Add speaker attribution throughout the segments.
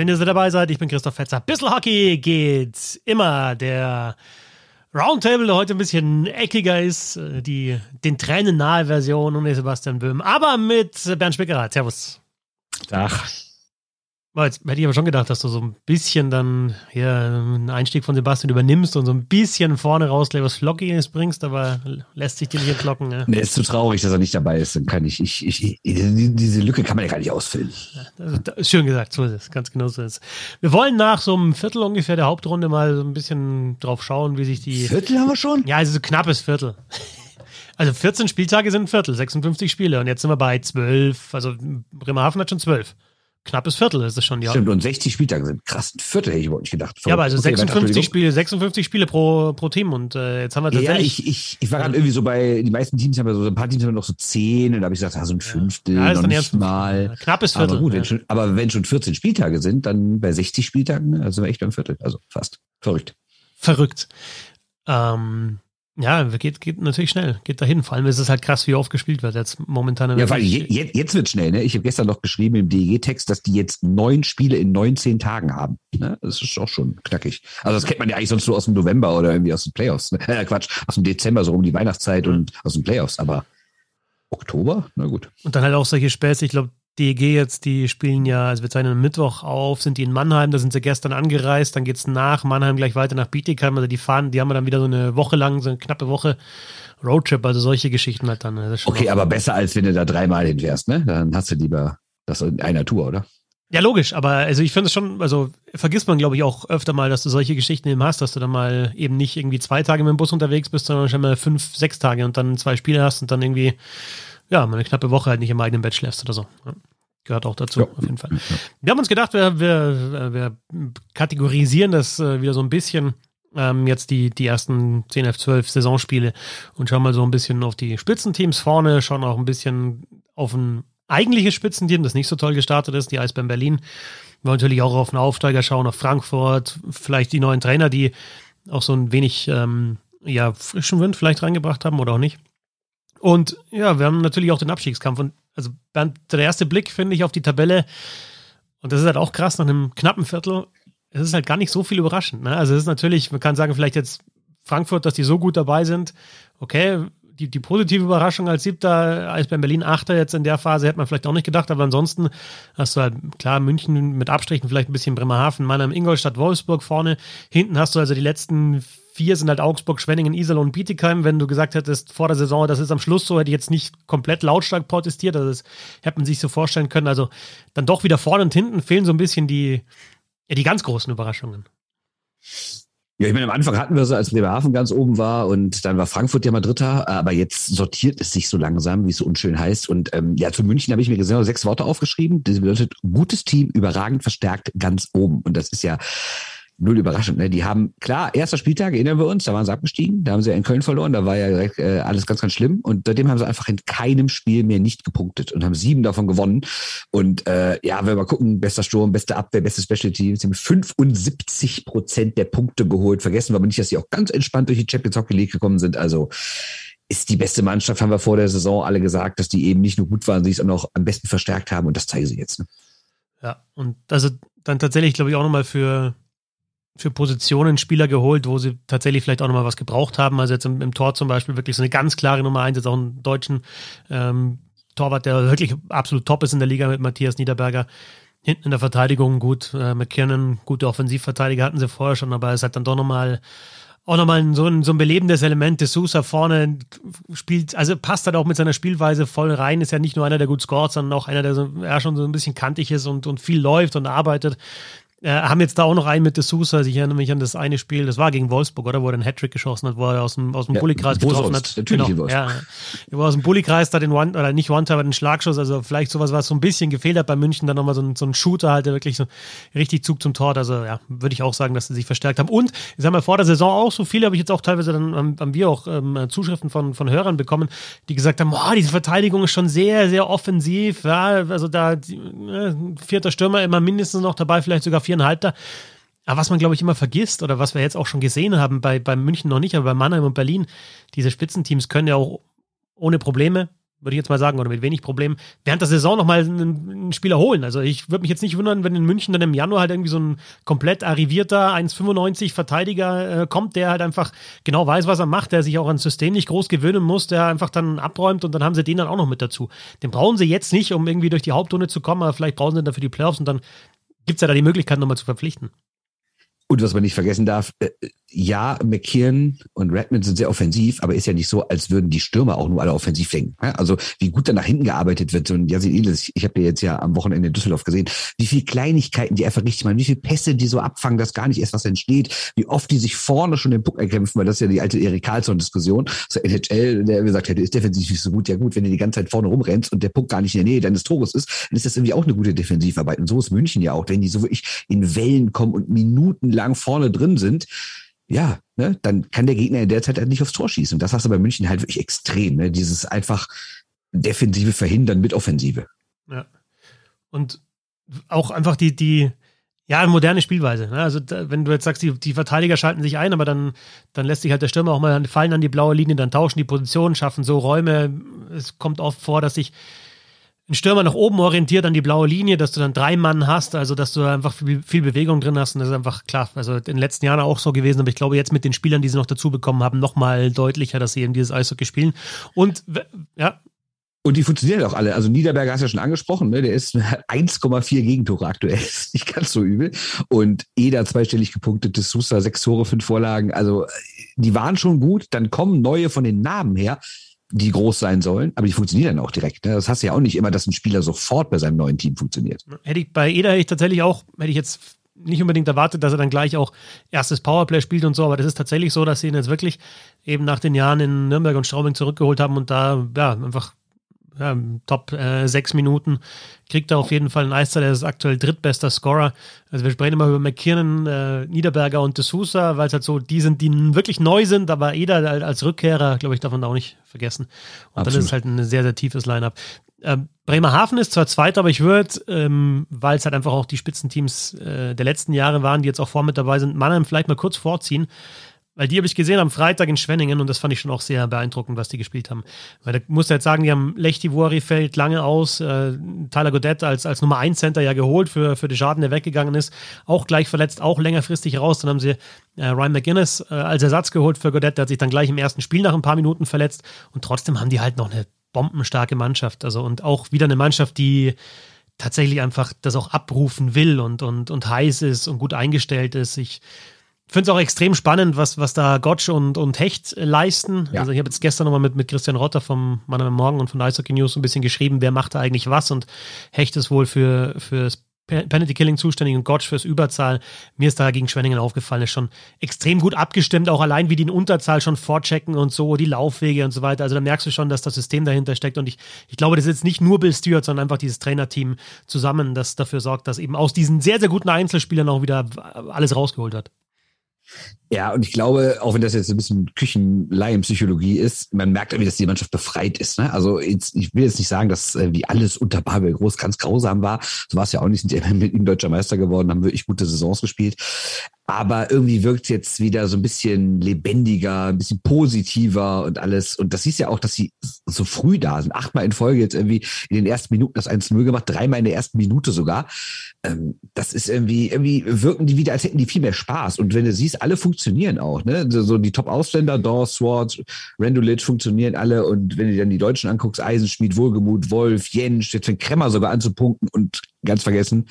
Speaker 1: Schön, dass ihr dabei seid. Ich bin Christoph Fetzer. Bissl Hockey geht immer. Der Roundtable der heute ein bisschen eckiger ist. äh, Die, den Tränen nahe Version ohne Sebastian Böhm. Aber mit Bernd Spickerath. Servus.
Speaker 2: Ach,
Speaker 1: Jetzt hätte ich aber schon gedacht, dass du so ein bisschen dann hier einen Einstieg von Sebastian übernimmst und so ein bisschen vorne raus gleich was Flockiges bringst, aber lässt sich dir nicht entlocken. Ne?
Speaker 2: nee, ist zu traurig, dass er nicht dabei ist. Dann kann ich, ich, ich, die- diese Lücke kann man ja gar nicht ausfüllen.
Speaker 1: Ist schön gesagt, so ist es, ganz genau so ist es. Wir wollen nach so einem Viertel ungefähr der Hauptrunde mal so ein bisschen drauf schauen, wie sich die.
Speaker 2: Viertel haben wir schon?
Speaker 1: Ja, also so knappes Viertel. Also 14 Spieltage sind ein Viertel, 56 Spiele und jetzt sind wir bei 12, also Bremerhaven hat schon 12. Knappes Viertel ist es schon, ja.
Speaker 2: Stimmt, und 60 Spieltage sind krass. Ein Viertel hätte ich überhaupt nicht gedacht.
Speaker 1: Ja, aber also
Speaker 2: Okay, weiter,
Speaker 1: 56
Speaker 2: Entschuldigung.
Speaker 1: Spiele, 56 Spiele pro, pro Team und äh, jetzt haben wir
Speaker 2: Ja,
Speaker 1: tatsächlich.
Speaker 2: ich, ich, ich war gerade irgendwie so bei, die meisten Teams haben ja so, ein paar Teams haben noch so 10 und da habe ich gesagt, ah, so ein Fünftel,
Speaker 1: Ja,
Speaker 2: noch nicht mal.
Speaker 1: Knappes Viertel.
Speaker 2: Aber gut,
Speaker 1: ja.
Speaker 2: wenn schon, aber wenn schon 14 Spieltage sind, dann bei 60 Spieltagen, ne, also sind wir echt beim Viertel. Also fast. Verrückt.
Speaker 1: verrückt. Ähm, ja, geht, geht natürlich schnell, geht dahin. Vor allem ist es halt krass, wie oft gespielt wird jetzt momentan.
Speaker 2: Ja, weil je, je, jetzt wird schnell, ne? Ich habe gestern noch geschrieben im DEG-Text, dass die jetzt neun Spiele in 19 Tagen haben. Ne? Das ist auch schon knackig. Also das kennt man ja eigentlich sonst nur aus dem November oder irgendwie aus den Playoffs. Ne? Äh, Quatsch, aus dem Dezember, so um die Weihnachtszeit und aus den Playoffs. Aber Oktober? Na gut.
Speaker 1: Und dann halt auch solche Späße, ich glaube, DEG jetzt, die spielen ja, also wir zeichnen am Mittwoch auf, sind die in Mannheim, da sind sie gestern angereist, dann geht's nach Mannheim gleich weiter nach Bietigheim, also die fahren, die haben dann wieder so eine Woche lang, so eine knappe Woche Roadtrip, also solche Geschichten halt dann. Schon
Speaker 2: Okay, aber besser, als wenn du da dreimal hinfährst, ne? Dann hast du lieber das in einer Tour, oder?
Speaker 1: Ja, logisch, aber also ich finde es schon, also vergisst man, glaube ich, auch öfter mal, dass du solche Geschichten eben hast, dass du dann mal eben nicht irgendwie zwei Tage mit dem Bus unterwegs bist, sondern schon mal fünf, sechs Tage und dann zwei Spiele hast und dann irgendwie, ja, mal eine knappe Woche halt nicht im eigenen Bett schläfst oder so. Gehört auch dazu,
Speaker 2: Ja.
Speaker 1: auf jeden Fall. Wir haben uns gedacht, wir, wir, wir kategorisieren das äh, wieder so ein bisschen. Ähm, jetzt die, die ersten 10, 11, 12 Saisonspiele und schauen mal so ein bisschen auf die Spitzenteams vorne, schauen auch ein bisschen auf ein eigentliches Spitzenteam, das nicht so toll gestartet ist, die Eisbären Berlin. Wir wollen natürlich auch auf einen Aufsteiger schauen, auf Frankfurt, vielleicht die neuen Trainer, die auch so ein wenig ähm, ja, frischen Wind vielleicht reingebracht haben oder auch nicht. Und ja, wir haben natürlich auch den Abstiegskampf. Und also Bernd, der erste Blick, finde ich, auf die Tabelle, und das ist halt auch krass, nach einem knappen Viertel, es ist halt gar nicht so viel überraschend. Ne? Also es ist natürlich, man kann sagen, vielleicht jetzt Frankfurt, dass die so gut dabei sind. Okay, die, die positive Überraschung als siebter, Eisbären Berlin achter jetzt in der Phase, hätte man vielleicht auch nicht gedacht, aber ansonsten hast du halt, klar, München mit Abstrichen, vielleicht ein bisschen Bremerhaven, Mannheim, Ingolstadt, Wolfsburg vorne. Hinten hast du also die letzten vier sind halt Augsburg, Schwenningen, Iserlohn und Bietigheim. Wenn du gesagt hättest vor der Saison, das ist am Schluss so, hätte ich jetzt nicht komplett lautstark protestiert. Also das hätte man sich so vorstellen können. Also dann doch wieder vorne und hinten fehlen so ein bisschen die, ja, die ganz großen Überraschungen.
Speaker 2: Ja, ich meine, am Anfang hatten wir so, als Bremerhaven ganz oben war und dann war Frankfurt ja mal Dritter, aber jetzt sortiert es sich so langsam, wie es so unschön heißt. Und ähm, ja, zu München habe ich mir genau sechs Worte aufgeschrieben. Das bedeutet gutes Team, überragend verstärkt, ganz oben. Und das ist ja null überraschend. Ne? Die haben, klar, erster Spieltag, erinnern wir uns, da waren sie abgestiegen, da haben sie ja in Köln verloren, da war ja direkt äh, alles ganz, ganz schlimm. Und seitdem haben sie einfach in keinem Spiel mehr nicht gepunktet und haben sieben davon gewonnen. Und äh, ja, wenn wir mal gucken, bester Sturm, beste Abwehr, beste Special Teams, sie haben 75 Prozent der Punkte geholt. Vergessen wir aber nicht, dass sie auch ganz entspannt durch die Champions Hockey League gekommen sind. Also ist die beste Mannschaft, haben wir vor der Saison alle gesagt, dass die eben nicht nur gut waren, sie es auch noch am besten verstärkt haben und das zeigen sie jetzt. Ne?
Speaker 1: Ja, und also dann tatsächlich, glaube ich, auch nochmal für, für Positionen Spieler geholt, wo sie tatsächlich vielleicht auch nochmal was gebraucht haben. Also jetzt im, im Tor zum Beispiel wirklich so eine ganz klare Nummer eins, jetzt auch einen deutschen ähm, Torwart, der wirklich absolut top ist in der Liga mit Matthias Niederberger. Hinten in der Verteidigung gut, äh, McKinnon, gute Offensivverteidiger hatten sie vorher schon, aber es hat dann doch nochmal auch nochmal so ein, so ein belebendes Element. De Sousa vorne spielt, also passt halt auch mit seiner Spielweise voll rein. Ist ja nicht nur einer, der gut scoret, sondern auch einer, der so, ja, schon so ein bisschen kantig ist und, und viel läuft und arbeitet. Äh, haben jetzt da auch noch einen mit De Sousa. Ich erinnere mich an das eine Spiel, das war gegen Wolfsburg, oder? Wo er den Hattrick geschossen hat, wo er aus dem, aus dem
Speaker 2: Ja,
Speaker 1: Bullykreis getroffen hat.
Speaker 2: Natürlich
Speaker 1: genau,
Speaker 2: Wolfsburg.
Speaker 1: ja. Wo er aus dem Bullykreis da den One, oder nicht One, aber den Schlagschuss, also vielleicht sowas, was so ein bisschen gefehlt hat bei München, dann nochmal so ein, so ein Shooter halt, der wirklich so richtig Zug zum Tor. hat. Also ja, würde ich auch sagen, dass sie sich verstärkt haben. Und ich sag mal, vor der Saison auch so viele habe ich jetzt auch teilweise dann haben, wir auch ähm, Zuschriften von, von Hörern bekommen, die gesagt haben, boah, diese Verteidigung ist schon sehr, sehr offensiv. Ja, also da die, äh, vierter Stürmer immer mindestens noch dabei, vielleicht sogar viereinhalbter. Aber was man, glaube ich, immer vergisst oder was wir jetzt auch schon gesehen haben, bei, bei München noch nicht, aber bei Mannheim und Berlin, diese Spitzenteams können ja auch ohne Probleme würde ich jetzt mal sagen, oder mit wenig Problemen, während der Saison nochmal einen, einen Spieler holen. Also ich würde mich jetzt nicht wundern, wenn in München dann im Januar halt irgendwie so ein komplett arrivierter 1,95 Verteidiger äh, kommt, der halt einfach genau weiß, was er macht, der sich auch ans System nicht groß gewöhnen muss, der einfach dann abräumt und dann haben sie den dann auch noch mit dazu. Den brauchen sie jetzt nicht, um irgendwie durch die Hauptrunde zu kommen, aber vielleicht brauchen sie dann für die Playoffs und dann gibt es ja da die Möglichkeit, nochmal zu verpflichten.
Speaker 2: Und was man nicht vergessen darf, äh, ja, McKeon und Redmond sind sehr offensiv, aber ist ja nicht so, als würden die Stürmer auch nur alle offensiv denken. Also wie gut da nach hinten gearbeitet wird. Und Yasin Elis, ich habe dir jetzt ja am Wochenende in Düsseldorf gesehen, wie viele Kleinigkeiten die einfach richtig machen, wie viele Pässe die so abfangen, dass gar nicht erst was entsteht, wie oft die sich vorne schon den Puck erkämpfen, weil das ist ja die alte Erik Karlsson-Diskussion. So NHL, der gesagt hat, ist defensiv nicht so gut. Ja gut, wenn du die ganze Zeit vorne rumrennst und der Puck gar nicht in der Nähe deines Tores ist, dann ist das irgendwie auch eine gute Defensivarbeit. Und so ist München ja auch, wenn die so wirklich in Wellen kommen und minutenlang vorne drin sind ja, ne, dann kann der Gegner in der Zeit halt nicht aufs Tor schießen. Und das hast du bei München halt wirklich extrem, ne? Dieses einfach Defensive verhindern mit Offensive.
Speaker 1: Ja. Und auch einfach die, die, ja, moderne Spielweise. Ne? Also, da, wenn du jetzt sagst, die, die Verteidiger schalten sich ein, aber dann, dann lässt sich halt der Stürmer auch mal fallen an die blaue Linie, dann tauschen die Positionen, schaffen so Räume. Es kommt oft vor, dass sich ein Stürmer nach oben orientiert an die blaue Linie, dass du dann drei Mann hast, also dass du einfach viel, viel, Bewegung drin hast und das ist einfach klar. Also in den letzten Jahren auch so gewesen, aber ich glaube jetzt mit den Spielern, die sie noch dazu bekommen haben, nochmal deutlicher, dass sie eben dieses Eishockey spielen. Und ja.
Speaker 2: Und die funktionieren auch alle. Also Niederberger hast du ja schon angesprochen, ne? der ist 1,4 Gegentore aktuell. Ist nicht ganz so übel. Und Eder zweistellig gepunktet, Sousa sechs Tore, fünf Vorlagen. Also die waren schon gut. Dann kommen neue von den Namen her die groß sein sollen, aber die funktionieren dann auch direkt. Ne? Das hast du ja auch nicht immer, dass ein Spieler sofort bei seinem neuen Team funktioniert.
Speaker 1: Hätte ich bei Eder ich tatsächlich auch, hätte ich jetzt nicht unbedingt erwartet, dass er dann gleich auch erstes Powerplay spielt und so, aber das ist tatsächlich so, dass sie ihn jetzt wirklich eben nach den Jahren in Nürnberg und Straubing zurückgeholt haben und da ja einfach ja, Top äh, sechs Minuten kriegt er auf jeden Fall einen Eiszeit. Er ist aktuell drittbester Scorer. Also wir sprechen immer über McKiernan, äh, Niederberger und De Sousa, weil es halt so die sind, die wirklich neu sind, aber Eder als Rückkehrer, glaube ich, darf man da auch nicht vergessen. Und Absolut. dann ist es halt ein sehr, sehr tiefes Line-Up. Äh, Bremerhaven ist zwar Zweiter, aber ich würde, ähm, weil es halt einfach auch die Spitzenteams äh, der letzten Jahre waren, die jetzt auch vor mit dabei sind, Mannheim vielleicht mal kurz vorziehen. Weil die habe ich gesehen am Freitag in Schwenningen und das fand ich schon auch sehr beeindruckend, was die gespielt haben. Weil da muss jetzt sagen, die haben Lechti fällt lange aus, äh, Tyler Godet als, als Nummer 1 Center ja geholt für, für den Schaden, der weggegangen ist. Auch gleich verletzt, auch längerfristig raus. Dann haben sie äh, Ryan McGinnis äh, als Ersatz geholt für Godet, der hat sich dann gleich im ersten Spiel nach ein paar Minuten verletzt. Und trotzdem haben die halt noch eine bombenstarke Mannschaft. Also und auch wieder eine Mannschaft, die tatsächlich einfach das auch abrufen will und, und, und heiß ist und gut eingestellt ist. Ich finde es auch extrem spannend, was, was da Gotch und, und Hecht leisten. Ja. Also ich habe jetzt gestern nochmal mit, mit Christian Rotter vom Mann am Morgen und von Eishockey News ein bisschen geschrieben, wer macht da eigentlich was und Hecht ist wohl für, fürs Penalty Killing zuständig und Gotch fürs Überzahl. Mir ist da gegen Schwenningen aufgefallen, ist schon extrem gut abgestimmt, auch allein wie die in Unterzahl schon vorchecken und so, die Laufwege und so weiter. Also da merkst du schon, dass das System dahinter steckt und ich, ich glaube, das ist jetzt nicht nur Bill Stewart, sondern einfach dieses Trainerteam zusammen, das dafür sorgt, dass eben aus diesen sehr, sehr guten Einzelspielern auch wieder alles rausgeholt hat.
Speaker 2: Ja, und ich glaube, auch wenn das jetzt ein bisschen Küchenlaienpsychologie ist, man merkt irgendwie, dass die Mannschaft befreit ist. Ne? Also jetzt, ich will jetzt nicht sagen, dass äh, wie alles unter Babel Groß ganz grausam war. So war es ja auch nicht. Sind ja mit ihm deutscher Meister geworden, haben wirklich gute Saisons gespielt. Aber irgendwie wirkt jetzt wieder so ein bisschen lebendiger, ein bisschen positiver und alles. Und das siehst ja auch, dass sie so früh da sind. Achtmal in Folge jetzt irgendwie in den ersten Minuten das 1-0 gemacht, dreimal in der ersten Minute sogar. Ähm, das ist irgendwie, irgendwie wirken die wieder, als hätten die viel mehr Spaß. Und wenn du siehst, alle funktionieren auch. Ne? So die Top-Ausländer, Dawes, Swartz, Randulic funktionieren alle. Und wenn du dann die Deutschen anguckst, Eisenschmied, Wohlgemut, Wolf, Jensch, jetzt fängt Kremmer sogar an zu punkten und ganz vergessen,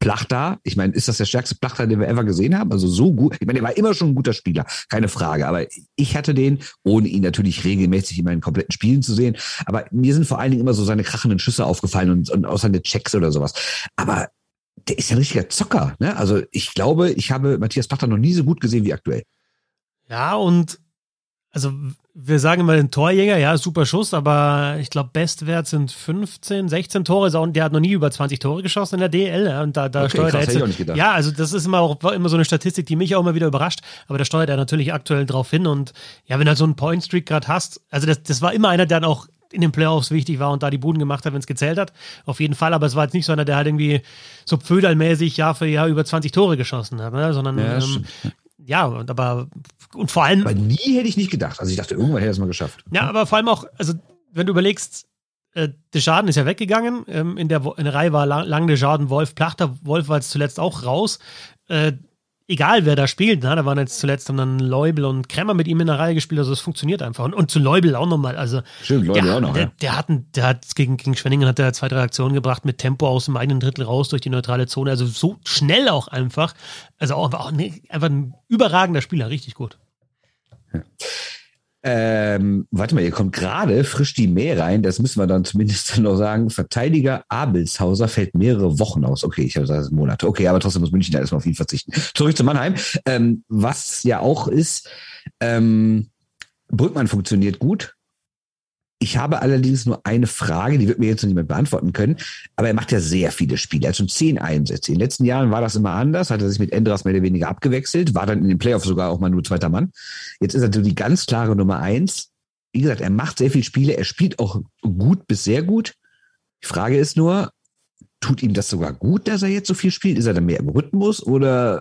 Speaker 2: Plachter, ich meine, ist das der stärkste Plachter, den wir ever gesehen haben? Also so gut. Ich meine, er war immer schon ein guter Spieler, keine Frage. Aber ich hatte den, ohne ihn natürlich regelmäßig in meinen kompletten Spielen zu sehen. Aber mir sind vor allen Dingen immer so seine krachenden Schüsse aufgefallen und, und auch seine Checks oder sowas. Aber der ist ja ein richtiger Zocker. Ne? Also ich glaube, ich habe Matthias Plachter noch nie so gut gesehen wie aktuell.
Speaker 1: Ja, und also wir sagen immer den Torjäger, ja, super Schuss, aber ich glaube, Bestwert sind 15, 16 Tore. Der hat noch nie über 20 Tore geschossen in der DL. Und da, da okay, steuert krass, er jetzt. Ja, also das ist immer auch immer so eine Statistik, die mich auch immer wieder überrascht. Aber da steuert er natürlich aktuell drauf hin. Und ja, wenn du so einen Point Streak gerade hast, also das, das war immer einer, der dann auch in den Playoffs wichtig war und da die Buden gemacht hat, wenn es gezählt hat. Auf jeden Fall, aber es war jetzt nicht so einer, der halt irgendwie so pföderlmäßig Jahr für Jahr über 20 Tore geschossen hat, ne? sondern ja, ähm, ja, aber und vor allem.
Speaker 2: Aber nie hätte ich nicht gedacht. Also ich dachte, irgendwann hätte er es mal geschafft.
Speaker 1: Ja, aber vor allem auch, also wenn du überlegst, äh, Desjardins ist ja weggegangen. Ähm, in, der, in der Reihe war lang, lang Desjardins, Wolf, Plachter. Wolf war jetzt zuletzt auch raus. Äh, egal wer da spielt, ne? da waren jetzt zuletzt haben dann Leubel und Kremmer mit ihm in der Reihe gespielt, also es funktioniert einfach. Und, und zu Leubel auch nochmal, also
Speaker 2: Stimmt, Leubel
Speaker 1: der,
Speaker 2: auch noch,
Speaker 1: der,
Speaker 2: ja.
Speaker 1: der, hat, der hat gegen, gegen Schwenningen hat er zwei, drei Aktionen gebracht mit Tempo aus dem eigenen Drittel raus durch die neutrale Zone, also so schnell auch einfach, also auch, auch ne, einfach ein überragender Spieler, richtig gut.
Speaker 2: Ja. Ähm, warte mal, ihr kommt gerade frisch die Mail rein, das müssen wir dann zumindest noch sagen. Verteidiger Abelshauser fällt mehrere Wochen aus. Okay, ich habe gesagt Monate. Okay, aber trotzdem muss München da erstmal auf ihn verzichten. Zurück zu Mannheim. Ähm, was ja auch ist, ähm, Brückmann funktioniert gut. Ich habe allerdings nur eine Frage, die wird mir jetzt noch niemand beantworten können. Aber er macht ja sehr viele Spiele. Er hat schon zehn Einsätze. In den letzten Jahren war das immer anders, hat er sich mit Endras mehr oder weniger abgewechselt, war dann in den Playoffs sogar auch mal nur zweiter Mann. Jetzt ist er so die ganz klare Nummer eins. Wie gesagt, er macht sehr viele Spiele. Er spielt auch gut bis sehr gut. Die Frage ist nur, tut ihm das sogar gut, dass er jetzt so viel spielt? Ist er dann mehr im Rhythmus oder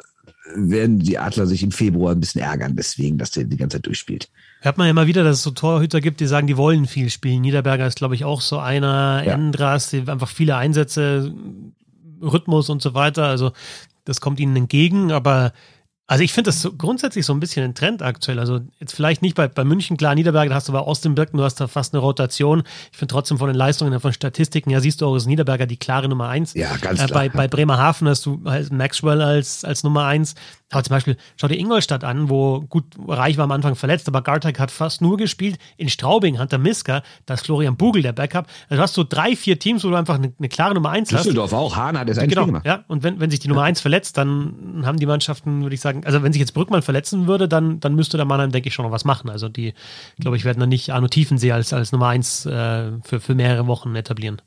Speaker 2: werden die Adler sich im Februar ein bisschen ärgern deswegen, dass der die ganze Zeit durchspielt?
Speaker 1: Hört man ja immer wieder, dass es so Torhüter gibt, die sagen, die wollen viel spielen. Niederberger ist, glaube ich, auch so einer. Ja. Endras, die einfach viele Einsätze, Rhythmus und so weiter. Also das kommt ihnen entgegen, aber also ich finde das so grundsätzlich so ein bisschen ein Trend aktuell. Also jetzt vielleicht nicht bei, bei München, klar, Niederberger, da hast du bei Austin-Birken, du hast da fast eine Rotation. Ich finde trotzdem von den Leistungen, von Statistiken, ja, siehst du auch, ist Niederberger die klare Nummer eins.
Speaker 2: Ja, ganz
Speaker 1: äh,
Speaker 2: klar.
Speaker 1: Bei,
Speaker 2: ja.
Speaker 1: bei Bremerhaven hast du halt Maxwell als, als Nummer eins. Aber zum Beispiel, schau dir Ingolstadt an, wo gut Reich war am Anfang verletzt, aber Gartek hat fast nur gespielt. In Straubing, Hunter Miska, da ist Florian Bugel der Backup. Also du hast so drei, vier Teams, wo du einfach eine, eine klare Nummer eins hast.
Speaker 2: Düsseldorf auch, Hahn hat jetzt ein
Speaker 1: genau,
Speaker 2: Spiel gemacht.
Speaker 1: Ja, und wenn, wenn sich die Nummer eins verletzt, dann haben die Mannschaften, würde ich sagen, also wenn sich jetzt Brückmann verletzen würde, dann, dann müsste der Mannheim, denke ich, schon noch was machen. Also die, glaube ich, werden dann nicht Arno Tiefensee als, als Nummer eins äh, für, für mehrere Wochen etablieren.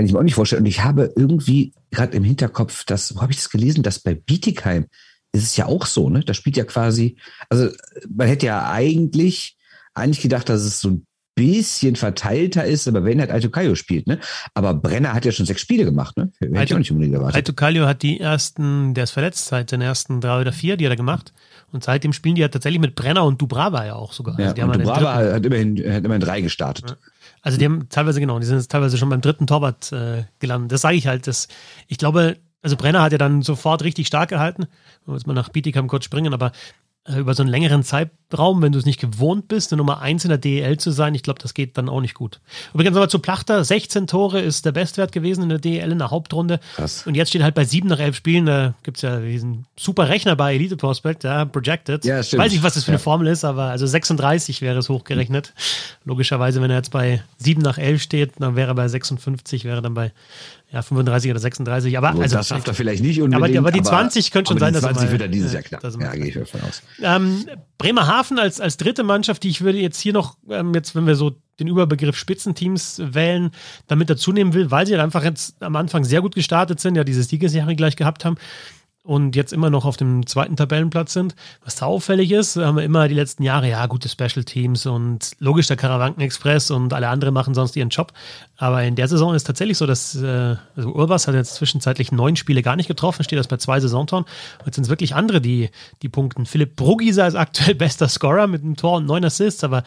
Speaker 2: Kann ich mir auch nicht vorstellen. Und ich habe irgendwie gerade im Hinterkopf, dass, wo habe ich das gelesen, dass bei Bietigheim ist es ja auch so, ne? Da spielt ja quasi, also man hätte ja eigentlich, eigentlich gedacht, dass es so ein bisschen verteilter ist, aber wenn halt Aitokayo spielt, ne? Aber Brenner hat ja schon sechs Spiele gemacht, ne? Hätte ich auch nicht unbedingt erwartet.
Speaker 1: Aitokayo hat die ersten, der ist verletzt seit den ersten drei oder vier, die hat er gemacht. Und seitdem spielen die ja tatsächlich mit Brenner und Dubrava ja auch sogar.
Speaker 2: Ja,
Speaker 1: also die
Speaker 2: und Dubrava hat immerhin, hat immerhin drei gestartet.
Speaker 1: Ja. Also die haben teilweise, genau, die sind jetzt teilweise schon beim dritten Torwart äh, gelandet. Das sage ich halt. Das, ich glaube, also Brenner hat ja dann sofort richtig stark gehalten. Jetzt mal nach Bietigheim kurz springen, aber über so einen längeren Zeitraum, wenn du es nicht gewohnt bist, eine Nummer 1 in der DEL zu sein, ich glaube, das geht dann auch nicht gut. Übrigens nochmal zu Plachter, 16 Tore ist der Bestwert gewesen in der DEL in der Hauptrunde.
Speaker 2: Krass.
Speaker 1: Und jetzt steht halt bei 7 nach 11 Spielen, da gibt es ja diesen super Rechner bei Elite Prospect, ja, Projected.
Speaker 2: Ja, stimmt.
Speaker 1: Weiß nicht, was das für eine
Speaker 2: Ja.
Speaker 1: Formel ist, aber also 36 wäre es hochgerechnet. Logischerweise, wenn er jetzt bei 7 nach 11 steht, dann wäre er bei 56, wäre dann bei ja, 35 oder 36. Aber
Speaker 2: Also,
Speaker 1: also,
Speaker 2: das schafft er vielleicht nicht unbedingt.
Speaker 1: aber die 20 könnte schon
Speaker 2: aber
Speaker 1: sein,
Speaker 2: die
Speaker 1: dass er
Speaker 2: 20
Speaker 1: mal-
Speaker 2: wird er dieses
Speaker 1: ja,
Speaker 2: Jahr knapp. Ja, gehe ich davon aus.
Speaker 1: Ähm, Bremerhaven als, als dritte Mannschaft, die ich würde jetzt hier noch, ähm, jetzt, wenn wir so den Überbegriff Spitzenteams wählen, damit dazu nehmen will, weil sie halt einfach jetzt am Anfang sehr gut gestartet sind, ja, diese Siegesjahre gleich gehabt haben und jetzt immer noch auf dem zweiten Tabellenplatz sind. Was da auffällig ist, haben wir immer die letzten Jahre, ja, gute Special Teams und logisch der Karawanken Express und alle anderen machen sonst ihren Job. Aber in der Saison ist tatsächlich so, dass äh, also Urbas hat jetzt zwischenzeitlich neun Spiele gar nicht getroffen, steht das bei zwei Saisontoren. Und jetzt sind es wirklich andere, die, die punkten. Philipp Brugisa ist aktuell bester Scorer mit einem Tor und neun Assists, aber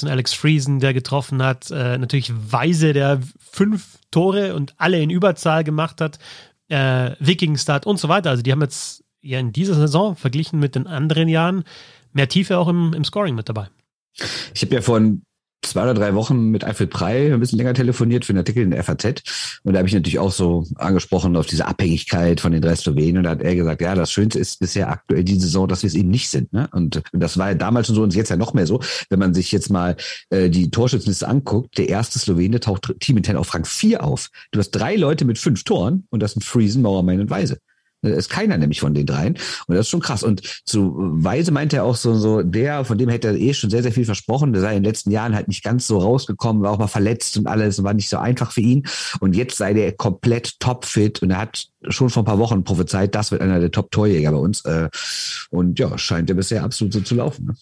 Speaker 1: ein Alex Friesen, der getroffen hat, äh, natürlich Weise, der fünf Tore und alle in Überzahl gemacht hat, äh, Vikingstad und so weiter. Also die haben jetzt ja in dieser Saison verglichen mit den anderen Jahren mehr Tiefe auch im, im Scoring mit dabei.
Speaker 2: Ich habe ja vor zwei oder drei Wochen mit Alfred Prey ein bisschen länger telefoniert für einen Artikel in der FAZ. Und da habe ich natürlich auch so angesprochen auf diese Abhängigkeit von den drei Slowenen. Und da hat er gesagt, ja, das Schönste ist bisher aktuell die Saison, dass wir es eben nicht sind. Ne? Und das war ja damals schon so und jetzt ja noch mehr so. Wenn man sich jetzt mal äh, die Torschützenliste anguckt, der erste Slowene taucht Team intern auf Rang 4 auf. Du hast drei Leute mit fünf Toren und das sind Friesen, Mauermann und Weise. Da ist keiner nämlich von den dreien. Und das ist schon krass. Und zu Weise meinte er auch so, so der, von dem hätte er eh schon sehr, sehr viel versprochen. Der sei in den letzten Jahren halt nicht ganz so rausgekommen, war auch mal verletzt und alles, war nicht so einfach für ihn. Und jetzt sei der komplett topfit und er hat schon vor ein paar Wochen prophezeit, das wird einer der Top-Torjäger bei uns. Äh, Und ja, scheint ja bisher absolut so zu laufen. Ne?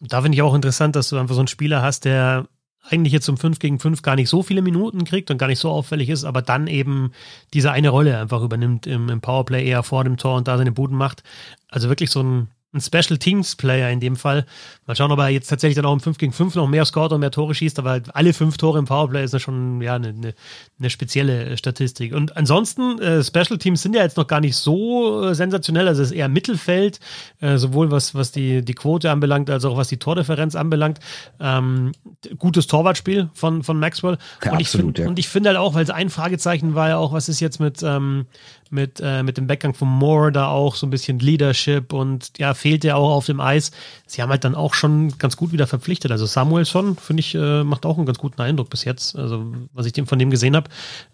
Speaker 1: Da finde ich auch interessant, dass du einfach so einen Spieler hast, der eigentlich jetzt um 5 gegen 5 gar nicht so viele Minuten kriegt und gar nicht so auffällig ist, aber dann eben diese eine Rolle einfach übernimmt im, im Powerplay eher vor dem Tor und da seine Buden macht. Also wirklich so ein, ein Special Teams Player in dem Fall. Mal schauen, ob er jetzt tatsächlich dann auch im 5 gegen 5 noch mehr scoret und mehr Tore schießt, aber halt alle fünf Tore im Powerplay ist ja schon ja, eine, eine, eine spezielle Statistik. Und ansonsten, äh, Special Teams sind ja jetzt noch gar nicht so äh, sensationell, also es ist eher Mittelfeld, äh, sowohl was, was die, die Quote anbelangt, als auch was die Tordifferenz anbelangt. Ähm, gutes Torwartspiel von, von Maxwell. Ja, und, absolut, ich find, ja. und ich finde halt auch, weil es ein Fragezeichen war ja auch, was ist jetzt mit, ähm, mit, äh, mit dem Weggang von Moore da auch so ein bisschen Leadership und ja, fehlt ja auch auf dem Eis. Sie haben halt dann auch schon ganz gut wieder verpflichtet. Also Samuelson, finde ich, äh, macht auch einen ganz guten Eindruck bis jetzt. Also, was ich dem von dem gesehen habe.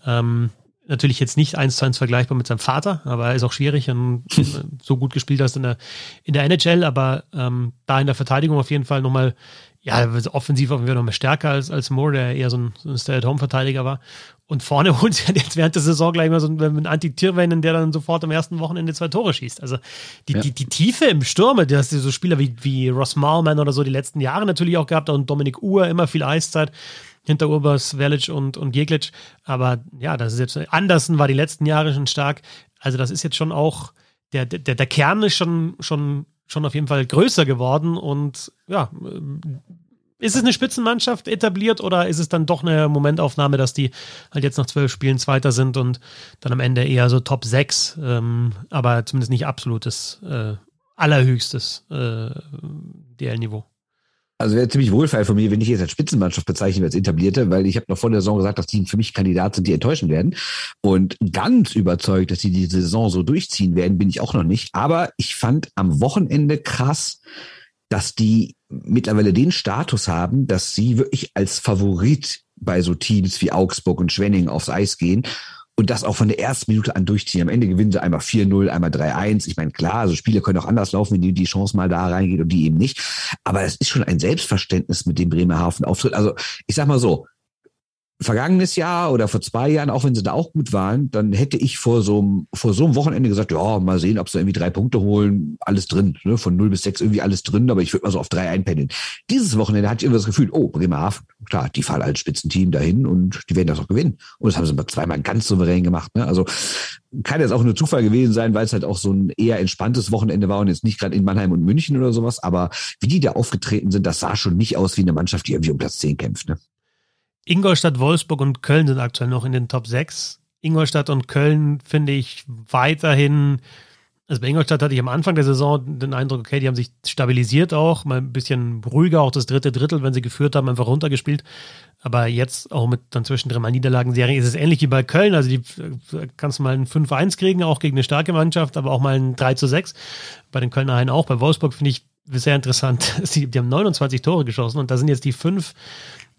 Speaker 1: Ähm, natürlich jetzt nicht eins zu eins vergleichbar mit seinem Vater, aber er ist auch schwierig und so gut gespielt hast in der, in der NHL, aber ähm, da in der Verteidigung auf jeden Fall nochmal ja, offensiv auf jeden Fall noch mehr stärker als, als Moore, der eher so ein, so ein Stay-at-Home-Verteidiger war. Und vorne holen sie jetzt während der Saison gleich mal so einen Anti-Tierwennen, der dann sofort am ersten Wochenende zwei Tore schießt. Also die, ja. die, die Tiefe im Stürme, dass die so Spieler wie, wie Ross Malman oder so die letzten Jahre natürlich auch gehabt und Dominik Uhr immer viel Eiszeit hinter Urbers, Velic und, und Jeglic. Aber ja, das ist jetzt, Andersen war die letzten Jahre schon stark. Also das ist jetzt schon auch, der, der, der Kern ist schon, schon schon auf jeden Fall größer geworden und ja, ist es eine Spitzenmannschaft etabliert oder ist es dann doch eine Momentaufnahme, dass die halt jetzt nach zwölf Spielen Zweiter sind und dann am Ende eher so Top 6, ähm, aber zumindest nicht absolutes, äh, allerhöchstes äh, DL-Niveau?
Speaker 2: Also wäre ziemlich wohlfeil von mir, wenn ich jetzt als Spitzenmannschaft bezeichne als etablierte, weil ich habe noch vor der Saison gesagt, dass die für mich Kandidaten sind, die enttäuschen werden. Und ganz überzeugt, dass sie die Saison so durchziehen werden, bin ich auch noch nicht. Aber ich fand am Wochenende krass, dass die mittlerweile den Status haben, dass sie wirklich als Favorit bei so Teams wie Augsburg und Schwenning aufs Eis gehen und das auch von der ersten Minute an durchziehen. Am Ende gewinnen sie einmal 4-0, einmal 3-1. Ich meine, klar, also Spiele können auch anders laufen, wenn die, die Chance mal da reingeht und die eben nicht. Aber es ist schon ein Selbstverständnis, mit dem Bremerhaven auftritt. Also ich sag mal so, vergangenes Jahr oder vor zwei Jahren, auch wenn sie da auch gut waren, dann hätte ich vor so einem, vor so einem Wochenende gesagt, ja, mal sehen, ob sie irgendwie drei Punkte holen, alles drin, ne? von 0 bis 6 irgendwie alles drin, aber ich würde mal so auf drei einpendeln. Dieses Wochenende hatte ich immer das Gefühl, oh, Bremerhaven, klar, die fahren als Spitzenteam dahin und die werden das auch gewinnen. Und das haben sie zweimal ganz souverän gemacht. Ne? Also kann jetzt auch nur Zufall gewesen sein, weil es halt auch so ein eher entspanntes Wochenende war und jetzt nicht gerade in Mannheim und München oder sowas, aber wie die da aufgetreten sind, das sah schon nicht aus wie eine Mannschaft, die irgendwie um Platz 10 kämpft. Ne?
Speaker 1: Ingolstadt, Wolfsburg und Köln sind aktuell noch in den Top 6. Ingolstadt und Köln finde ich weiterhin, also bei Ingolstadt hatte ich am Anfang der Saison den Eindruck, okay, die haben sich stabilisiert auch, mal ein bisschen ruhiger, auch das dritte Drittel, wenn sie geführt haben, einfach runtergespielt. Aber jetzt auch mit dann zwischendrin mal Niederlagenserien ist es ähnlich wie bei Köln. Also die kannst du mal ein 5-1 kriegen, auch gegen eine starke Mannschaft, aber auch mal ein 3 6. Bei den Kölner Haien auch. Bei Wolfsburg finde ich sehr interessant. die haben 29 Tore geschossen und da sind jetzt die fünf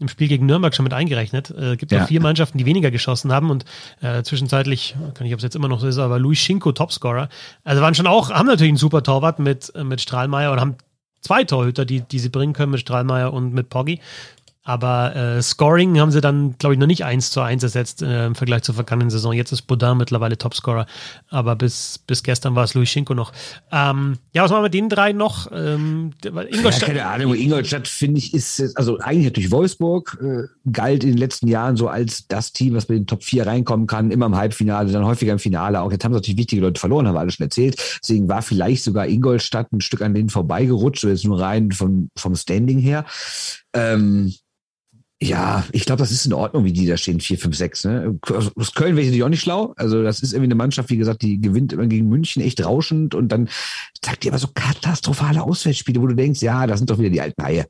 Speaker 1: im Spiel gegen Nürnberg schon mit eingerechnet. Äh, gibt ja. auch vier Mannschaften, die weniger geschossen haben und äh, zwischenzeitlich, kann ich, ob es jetzt immer noch so ist, aber Luis Schinko Topscorer. Also waren schon auch, haben natürlich einen super Torwart mit, äh, mit Strahlmeier und haben zwei Torhüter, die, die sie bringen können mit Strahlmeier und mit Poggi. Aber äh, Scoring haben sie dann, glaube ich, noch nicht eins zu eins ersetzt äh, im Vergleich zur vergangenen Saison. Jetzt ist Baudin mittlerweile Topscorer, aber bis, bis gestern war es Louis Schinko noch. Ähm, ja, was machen wir mit den drei noch? Ähm,
Speaker 2: Ingolstadt. Ja, keine Ahnung, Ingolstadt finde ich ist, also eigentlich natürlich Wolfsburg äh, galt in den letzten Jahren so als das Team, was mit den Top 4 reinkommen kann, immer im Halbfinale, dann häufiger im Finale. Auch jetzt haben sie natürlich wichtige Leute verloren, haben wir alle schon erzählt. Deswegen war vielleicht sogar Ingolstadt ein Stück an denen vorbeigerutscht, jetzt nur rein vom, vom Standing her. Ähm, ja, ich glaube, das ist in Ordnung, wie die da stehen, 4, 5, 6. Ne? Aus Köln wäre ich natürlich auch nicht schlau. Also, das ist irgendwie eine Mannschaft, wie gesagt, die gewinnt immer gegen München echt rauschend und dann sagt die aber so katastrophale Auswärtsspiele, wo du denkst, ja, das sind doch wieder die alten Haie.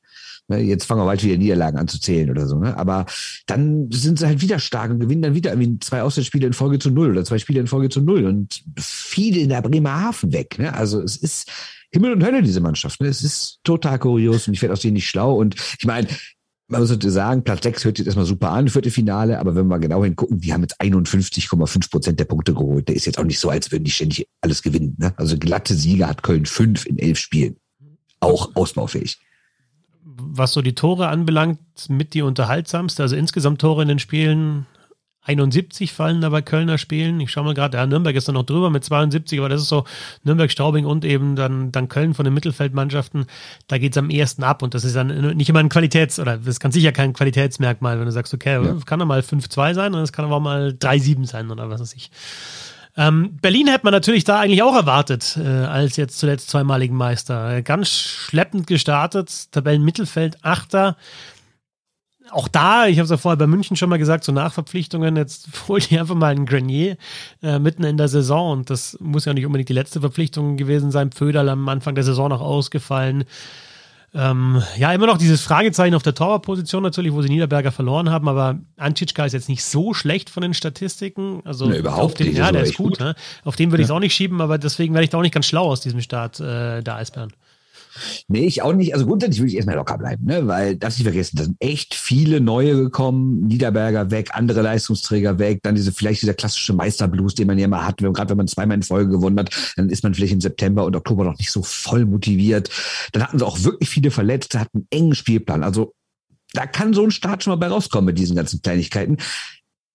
Speaker 2: Ne? Jetzt fangen wir bald wieder Niederlagen an zu zählen oder so. Ne? Aber dann sind sie halt wieder stark und gewinnen dann wieder irgendwie zwei Auswärtsspiele in Folge zu null oder zwei Spiele in Folge zu null und viele in der Bremerhaven weg. Ne? Also, es ist Himmel und Hölle, diese Mannschaft. Ne? Es ist total kurios und ich werde aus denen nicht schlau. Und ich meine, man muss natürlich sagen, Platz 6 hört sich erstmal super an, vierte Finale, aber wenn wir mal genau hingucken, die haben jetzt 51,5 Prozent der Punkte geholt. Der ist jetzt auch nicht so, als würden die ständig alles gewinnen. Ne? Also glatte Sieger hat Köln fünf in elf Spielen. Auch ausbaufähig.
Speaker 1: Was so die Tore anbelangt, mit die unterhaltsamste. Also insgesamt Tore in den Spielen 71 fallen da bei Kölner Spielen. Ich schaue mal gerade, ja, Nürnberg ist da noch drüber mit 72, aber das ist so Nürnberg, Straubing und eben dann, dann Köln von den Mittelfeldmannschaften. Da geht es am ehesten ab und das ist dann nicht immer ein Qualitäts- oder das kann sicher kein Qualitätsmerkmal, wenn du sagst, okay, ja. kann doch mal 5-2 sein und es kann aber auch mal 3-7 sein oder was weiß ich. Ähm, Berlin hätte man natürlich da eigentlich auch erwartet, äh, als jetzt zuletzt zweimaligen Meister. Ganz schleppend gestartet, Tabellenmittelfeld, Achter. Auch da, ich habe es ja vorher bei München schon mal gesagt, so Nachverpflichtungen, jetzt holt ihr einfach mal einen Grenier äh, mitten in der Saison und das muss ja nicht unbedingt die letzte Verpflichtung gewesen sein. Pföderl am Anfang der Saison noch ausgefallen. Ähm, ja, immer noch dieses Fragezeichen auf der Torwartposition natürlich, wo sie Niederberger verloren haben, aber Antitschka ist jetzt nicht so schlecht von den Statistiken. Also
Speaker 2: nee, überhaupt
Speaker 1: den,
Speaker 2: nicht.
Speaker 1: Ja, der ist gut. gut. Ne? Auf den würde ja. ich es auch nicht schieben, aber deswegen werde ich da auch nicht ganz schlau aus diesem Start äh, der Eisbären.
Speaker 2: Nee, ich auch nicht. Also grundsätzlich würde ich erstmal locker bleiben, ne? weil, darf nicht vergessen, da sind echt viele neue gekommen. Niederberger weg, andere Leistungsträger weg, dann diese, vielleicht dieser klassische Meisterblues, den man ja immer hat. Gerade wenn man zweimal in Folge gewonnen hat, dann ist man vielleicht im September und Oktober noch nicht so voll motiviert. Dann hatten sie auch wirklich viele Verletzte, hatten einen engen Spielplan. Also da kann so ein Start schon mal bei rauskommen mit diesen ganzen Kleinigkeiten.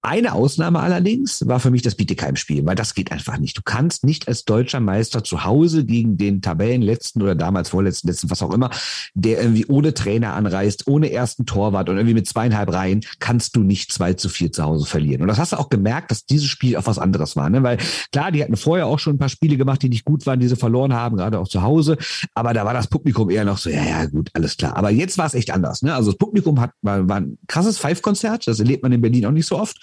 Speaker 2: Eine Ausnahme allerdings war für mich das Bietigheim-Spiel, weil das geht einfach nicht. Du kannst nicht als deutscher Meister zu Hause gegen den Tabellenletzten oder damals vorletzten, letzten, was auch immer, der irgendwie ohne Trainer anreist, ohne ersten Torwart und irgendwie mit zweieinhalb Reihen, kannst du nicht zwei zu vier zu Hause verlieren. Und das hast du auch gemerkt, dass dieses Spiel auch was anderes war, ne? weil klar, die hatten vorher auch schon ein paar Spiele gemacht, die nicht gut waren, die sie verloren haben, gerade auch zu Hause, aber da war das Publikum eher noch so, ja, ja, gut, alles klar. Aber jetzt war es echt anders. Ne? Also das Publikum hat, war, war ein krasses Five-Konzert, das erlebt man in Berlin auch nicht so oft.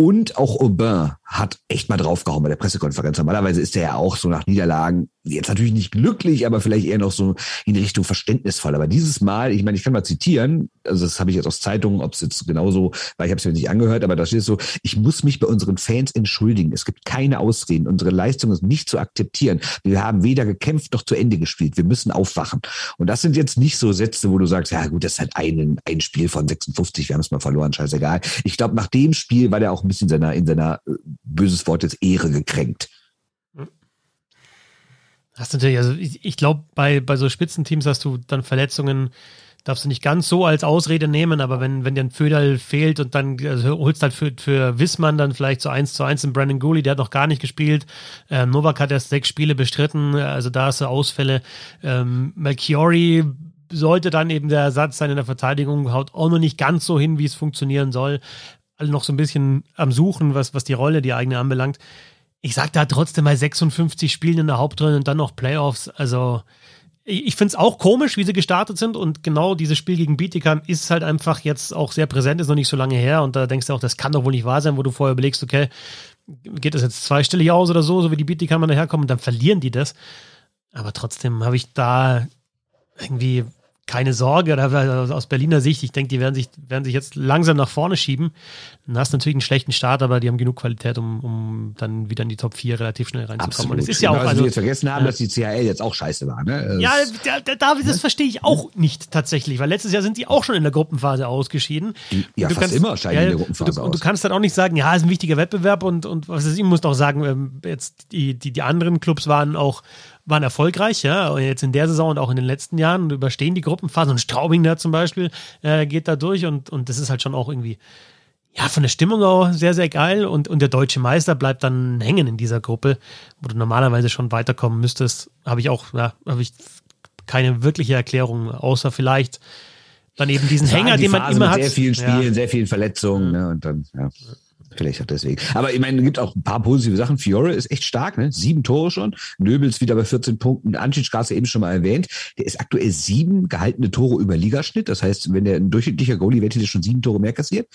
Speaker 2: Und auch Aubin hat echt mal draufgehauen bei der Pressekonferenz. Normalerweise ist er ja auch so nach Niederlagen jetzt natürlich nicht glücklich, aber vielleicht eher noch so in Richtung verständnisvoll. Aber dieses Mal, ich meine, ich kann mal zitieren, also das habe ich jetzt aus Zeitungen, ob es jetzt genauso, weil ich habe es mir nicht angehört, aber da steht so, ich muss mich bei unseren Fans entschuldigen. Es gibt keine Ausreden. Unsere Leistung ist nicht zu akzeptieren. Wir haben weder gekämpft noch zu Ende gespielt. Wir müssen aufwachen. Und das sind jetzt nicht so Sätze, wo du sagst, ja gut, das ist halt ein, ein Spiel von 56, wir haben es mal verloren, scheißegal. Ich glaube, nach dem Spiel war der auch ein bisschen in seiner, in seiner äh, böses Wort jetzt Ehre gekränkt.
Speaker 1: Hast natürlich, also ich, ich glaube, bei, bei so Spitzenteams hast du dann Verletzungen, darfst du nicht ganz so als Ausrede nehmen, aber wenn, wenn dir ein Föderl fehlt und dann also holst halt für, für Wissmann dann vielleicht so eins zu eins in Brandon Gooley, der hat noch gar nicht gespielt. Äh, Novak hat erst sechs Spiele bestritten, also da hast du Ausfälle. Ähm, Melchiori sollte dann eben der Ersatz sein in der Verteidigung, haut auch noch nicht ganz so hin, wie es funktionieren soll. Alle noch so ein bisschen am Suchen, was, was die Rolle, die eigene anbelangt ich sag da trotzdem mal 56 Spielen in der Hauptrunde und dann noch Playoffs. Also ich, ich finde es auch komisch, wie sie gestartet sind und genau dieses Spiel gegen Bietigheim ist halt einfach jetzt auch sehr präsent, ist noch nicht so lange her und da denkst du auch, das kann doch wohl nicht wahr sein, wo du vorher überlegst, okay, geht das jetzt zweistellig aus oder so, so wie die Bietigheimer daherkommen und dann verlieren die das. Aber trotzdem habe ich da irgendwie keine Sorge, aus Berliner Sicht, ich denke, die werden sich, werden sich jetzt langsam nach vorne schieben. Dann hast du natürlich einen schlechten Start, aber die haben genug Qualität, um, um dann wieder in die Top 4 relativ schnell reinzukommen.
Speaker 2: Absolut.
Speaker 1: Und
Speaker 2: es ist ja auch, also, wir jetzt vergessen haben, ja. dass die CHL jetzt auch scheiße war. Ne?
Speaker 1: Ja, David, das ne? verstehe ich auch nicht tatsächlich, weil letztes Jahr sind die auch schon in der Gruppenphase ausgeschieden.
Speaker 2: Ja, fast kannst, immer scheiden ja, in der Gruppenphase
Speaker 1: du, aus. Und du kannst dann auch nicht sagen, ja, ist ein wichtiger Wettbewerb und, und was ist, ich muss doch sagen, ähm, jetzt die, die, die anderen Clubs waren auch waren erfolgreich, ja, jetzt in der Saison und auch in den letzten Jahren und überstehen die Gruppenphase. Und Straubing da zum Beispiel äh, geht da durch und, und das ist halt schon auch irgendwie, ja, von der Stimmung auch sehr, sehr geil. Und, und der deutsche Meister bleibt dann hängen in dieser Gruppe, wo du normalerweise schon weiterkommen müsstest. Habe ich auch, ja, habe ich keine wirkliche Erklärung, außer vielleicht dann eben diesen Hänger, den man immer hat.
Speaker 2: Sehr vielen Spielen, ja. sehr vielen Verletzungen, ne, und dann, ja. Vielleicht auch deswegen. Aber ich meine, es gibt auch ein paar positive Sachen. Fiore ist echt stark, ne? Sieben Tore schon. Nöbels wieder bei 14 Punkten. Anschitsch gerade eben schon mal erwähnt. Der ist aktuell sieben gehaltene Tore über Ligaschnitt. Das heißt, wenn der ein durchschnittlicher Goalie wäre, hätte der schon sieben Tore mehr kassiert.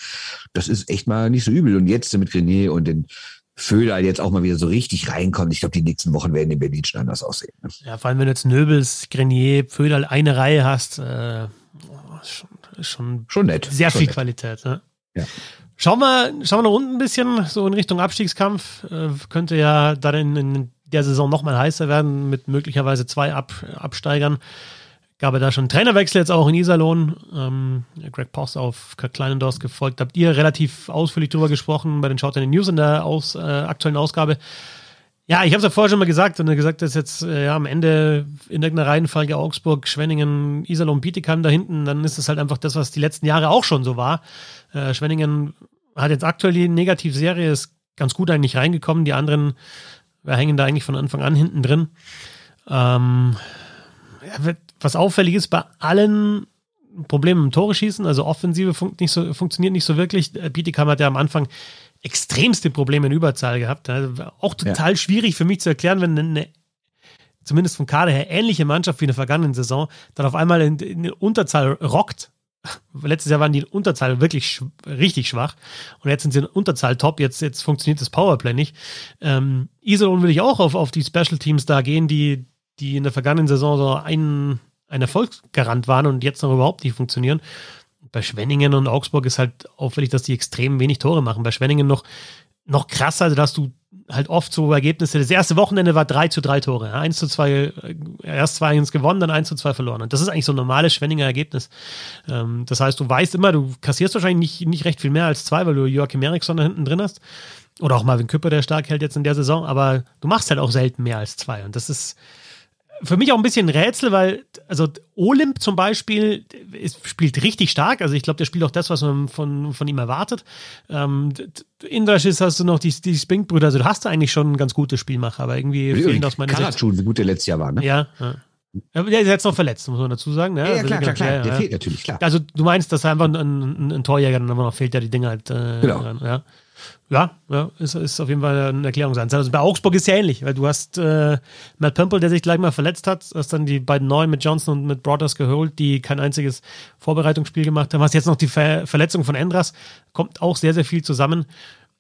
Speaker 2: Das ist echt mal nicht so übel. Und jetzt mit Grenier und den Föder jetzt auch mal wieder so richtig reinkommt. Ich glaube, die nächsten Wochen werden in Berlin schon anders aussehen. Ne?
Speaker 1: Ja, vor allem, wenn du jetzt Nöbels, Grenier, Föder eine Reihe hast, äh, schon, schon, schon nett. Sehr schon viel nett. Qualität. Ne? Ja. Schauen wir, schauen wir nach unten ein bisschen, so in Richtung Abstiegskampf. Äh, könnte ja dann in, in der Saison nochmal heißer werden mit möglicherweise zwei Ab, Absteigern. Gab es da schon Trainerwechsel jetzt auch in Iserlohn. Ähm, Greg Post auf Kurt Kleinendorf gefolgt. Habt ihr relativ ausführlich drüber gesprochen bei den Shorten News in der aus, äh, aktuellen Ausgabe. Ja, ich habe es ja vorher schon mal gesagt und gesagt, dass jetzt äh, am Ende in irgendeiner Reihenfolge Augsburg, Schwenningen, Iserlohn, Bietigheim da hinten, dann ist es halt einfach das, was die letzten Jahre auch schon so war. Äh, Schwenningen hat jetzt aktuell die Negativserie, ist ganz gut eigentlich reingekommen. Die anderen wir hängen da eigentlich von Anfang an hinten drin. Ähm, was auffällig ist bei allen Problem im Tore schießen, also Offensive fun nicht so, funktioniert nicht so wirklich. Äh, Bietigheim hat ja am Anfang extremste Probleme in Überzahl gehabt. Also auch total ja. schwierig für mich zu erklären, wenn eine, zumindest vom Kader her, ähnliche Mannschaft wie in der vergangenen Saison dann auf einmal in, in Unterzahl rockt. Letztes Jahr waren die in Unterzahl wirklich sch richtig schwach und jetzt sind sie in Unterzahl top. Jetzt, jetzt funktioniert das Powerplay nicht. Ähm, Iserlohn würde ich auch auf, auf die Special Teams da gehen, die, die in der vergangenen Saison so ein, ein Erfolgsgarant waren und jetzt noch überhaupt nicht funktionieren. Bei Schwenningen und Augsburg ist halt auffällig, dass die extrem wenig Tore machen. Bei Schwenningen noch, noch krasser, dass du halt oft so Ergebnisse. Das erste Wochenende war 3 zu 3 Tore. Ja, 1 zu 2, äh, erst 2 1 gewonnen, dann 1 zu 2 verloren. Und das ist eigentlich so ein normales Schwenninger Ergebnis. Ähm, das heißt, du weißt immer, du kassierst wahrscheinlich nicht, nicht recht viel mehr als zwei, weil du Joachim Eriksson da hinten drin hast. Oder auch Marvin Küpper, der stark hält jetzt in der Saison. Aber du machst halt auch selten mehr als zwei. Und das ist, für mich auch ein bisschen ein Rätsel, weil, also Olymp zum Beispiel ist, spielt richtig stark. Also ich glaube, der spielt auch das, was man von, von ihm erwartet. Ähm, Indraschis hast du noch die, die Spink-Brüder. Also du hast eigentlich schon ein ganz gutes Spielmacher, aber irgendwie
Speaker 2: Übrigens, fehlen aus meiner Sicht. wie gut der letztes Jahr war, ne?
Speaker 1: Ja, ja. Ja, der ist jetzt noch verletzt, muss man dazu sagen.
Speaker 2: Ne? Ja, ja also klar, klar, klar. Der fehlt natürlich, klar.
Speaker 1: Also du meinst, dass er einfach ein, ein, ein Torjäger dann aber noch fehlt, ja die Dinge halt. Äh, genau. Ja. Ja, ja ist, ist auf jeden Fall ein Erklärungsansatz. Also bei Augsburg ist ja ähnlich, weil du hast äh, Matt Pimple, der sich gleich mal verletzt hat, hast dann die beiden Neuen mit Johnson und mit Brothers geholt, die kein einziges Vorbereitungsspiel gemacht haben. Hast jetzt noch die Ver Verletzung von Endras, kommt auch sehr, sehr viel zusammen.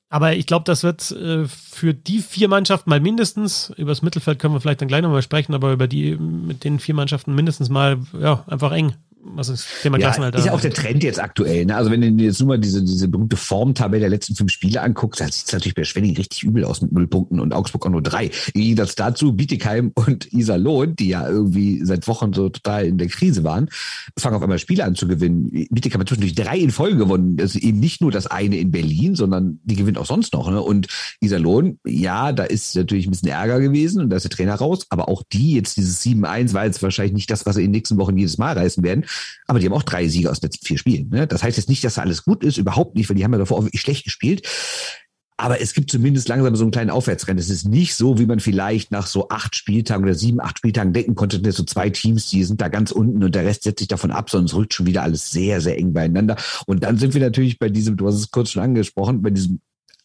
Speaker 1: Aber ich glaube, das wird äh, für die vier Mannschaften mal mindestens, über das Mittelfeld können wir vielleicht dann gleich nochmal sprechen, aber über die mit den vier Mannschaften mindestens mal ja, einfach eng was ist Thema
Speaker 2: ja, Klassenhalter? Ist ja auch der Trend jetzt aktuell. Ne? Also wenn du dir jetzt nur mal diese, diese berühmte Formtabelle der letzten fünf Spiele anguckst, dann sieht es natürlich bei Schwenning richtig übel aus mit null Punkten und Augsburg auch nur drei. Im dazu Bietigheim und Iserlohn, die ja irgendwie seit Wochen so total in der Krise waren, fangen auf einmal Spiele an zu gewinnen. Bietigheim hat zwischendurch drei in Folge gewonnen. Das ist eben nicht nur das eine in Berlin, sondern die gewinnt auch sonst noch. Ne? Und Iserlohn, ja, da ist natürlich ein bisschen Ärger gewesen und da ist der Trainer raus, aber auch die jetzt dieses 7-1 war jetzt wahrscheinlich nicht das, was sie in den nächsten Wochen jedes Mal reißen werden. Aber die haben auch drei Siege aus den letzten vier Spielen. Ne? Das heißt jetzt nicht, dass da alles gut ist, überhaupt nicht, weil die haben ja davor auch wirklich schlecht gespielt. Aber es gibt zumindest langsam so einen kleinen Aufwärtsrennen. Es ist nicht so, wie man vielleicht nach so acht Spieltagen oder sieben, acht Spieltagen denken konnte, dass so zwei Teams, die sind da ganz unten und der Rest setzt sich davon ab, es rückt schon wieder alles sehr, sehr eng beieinander. Und dann sind wir natürlich bei diesem, du hast es kurz schon angesprochen, bei diesem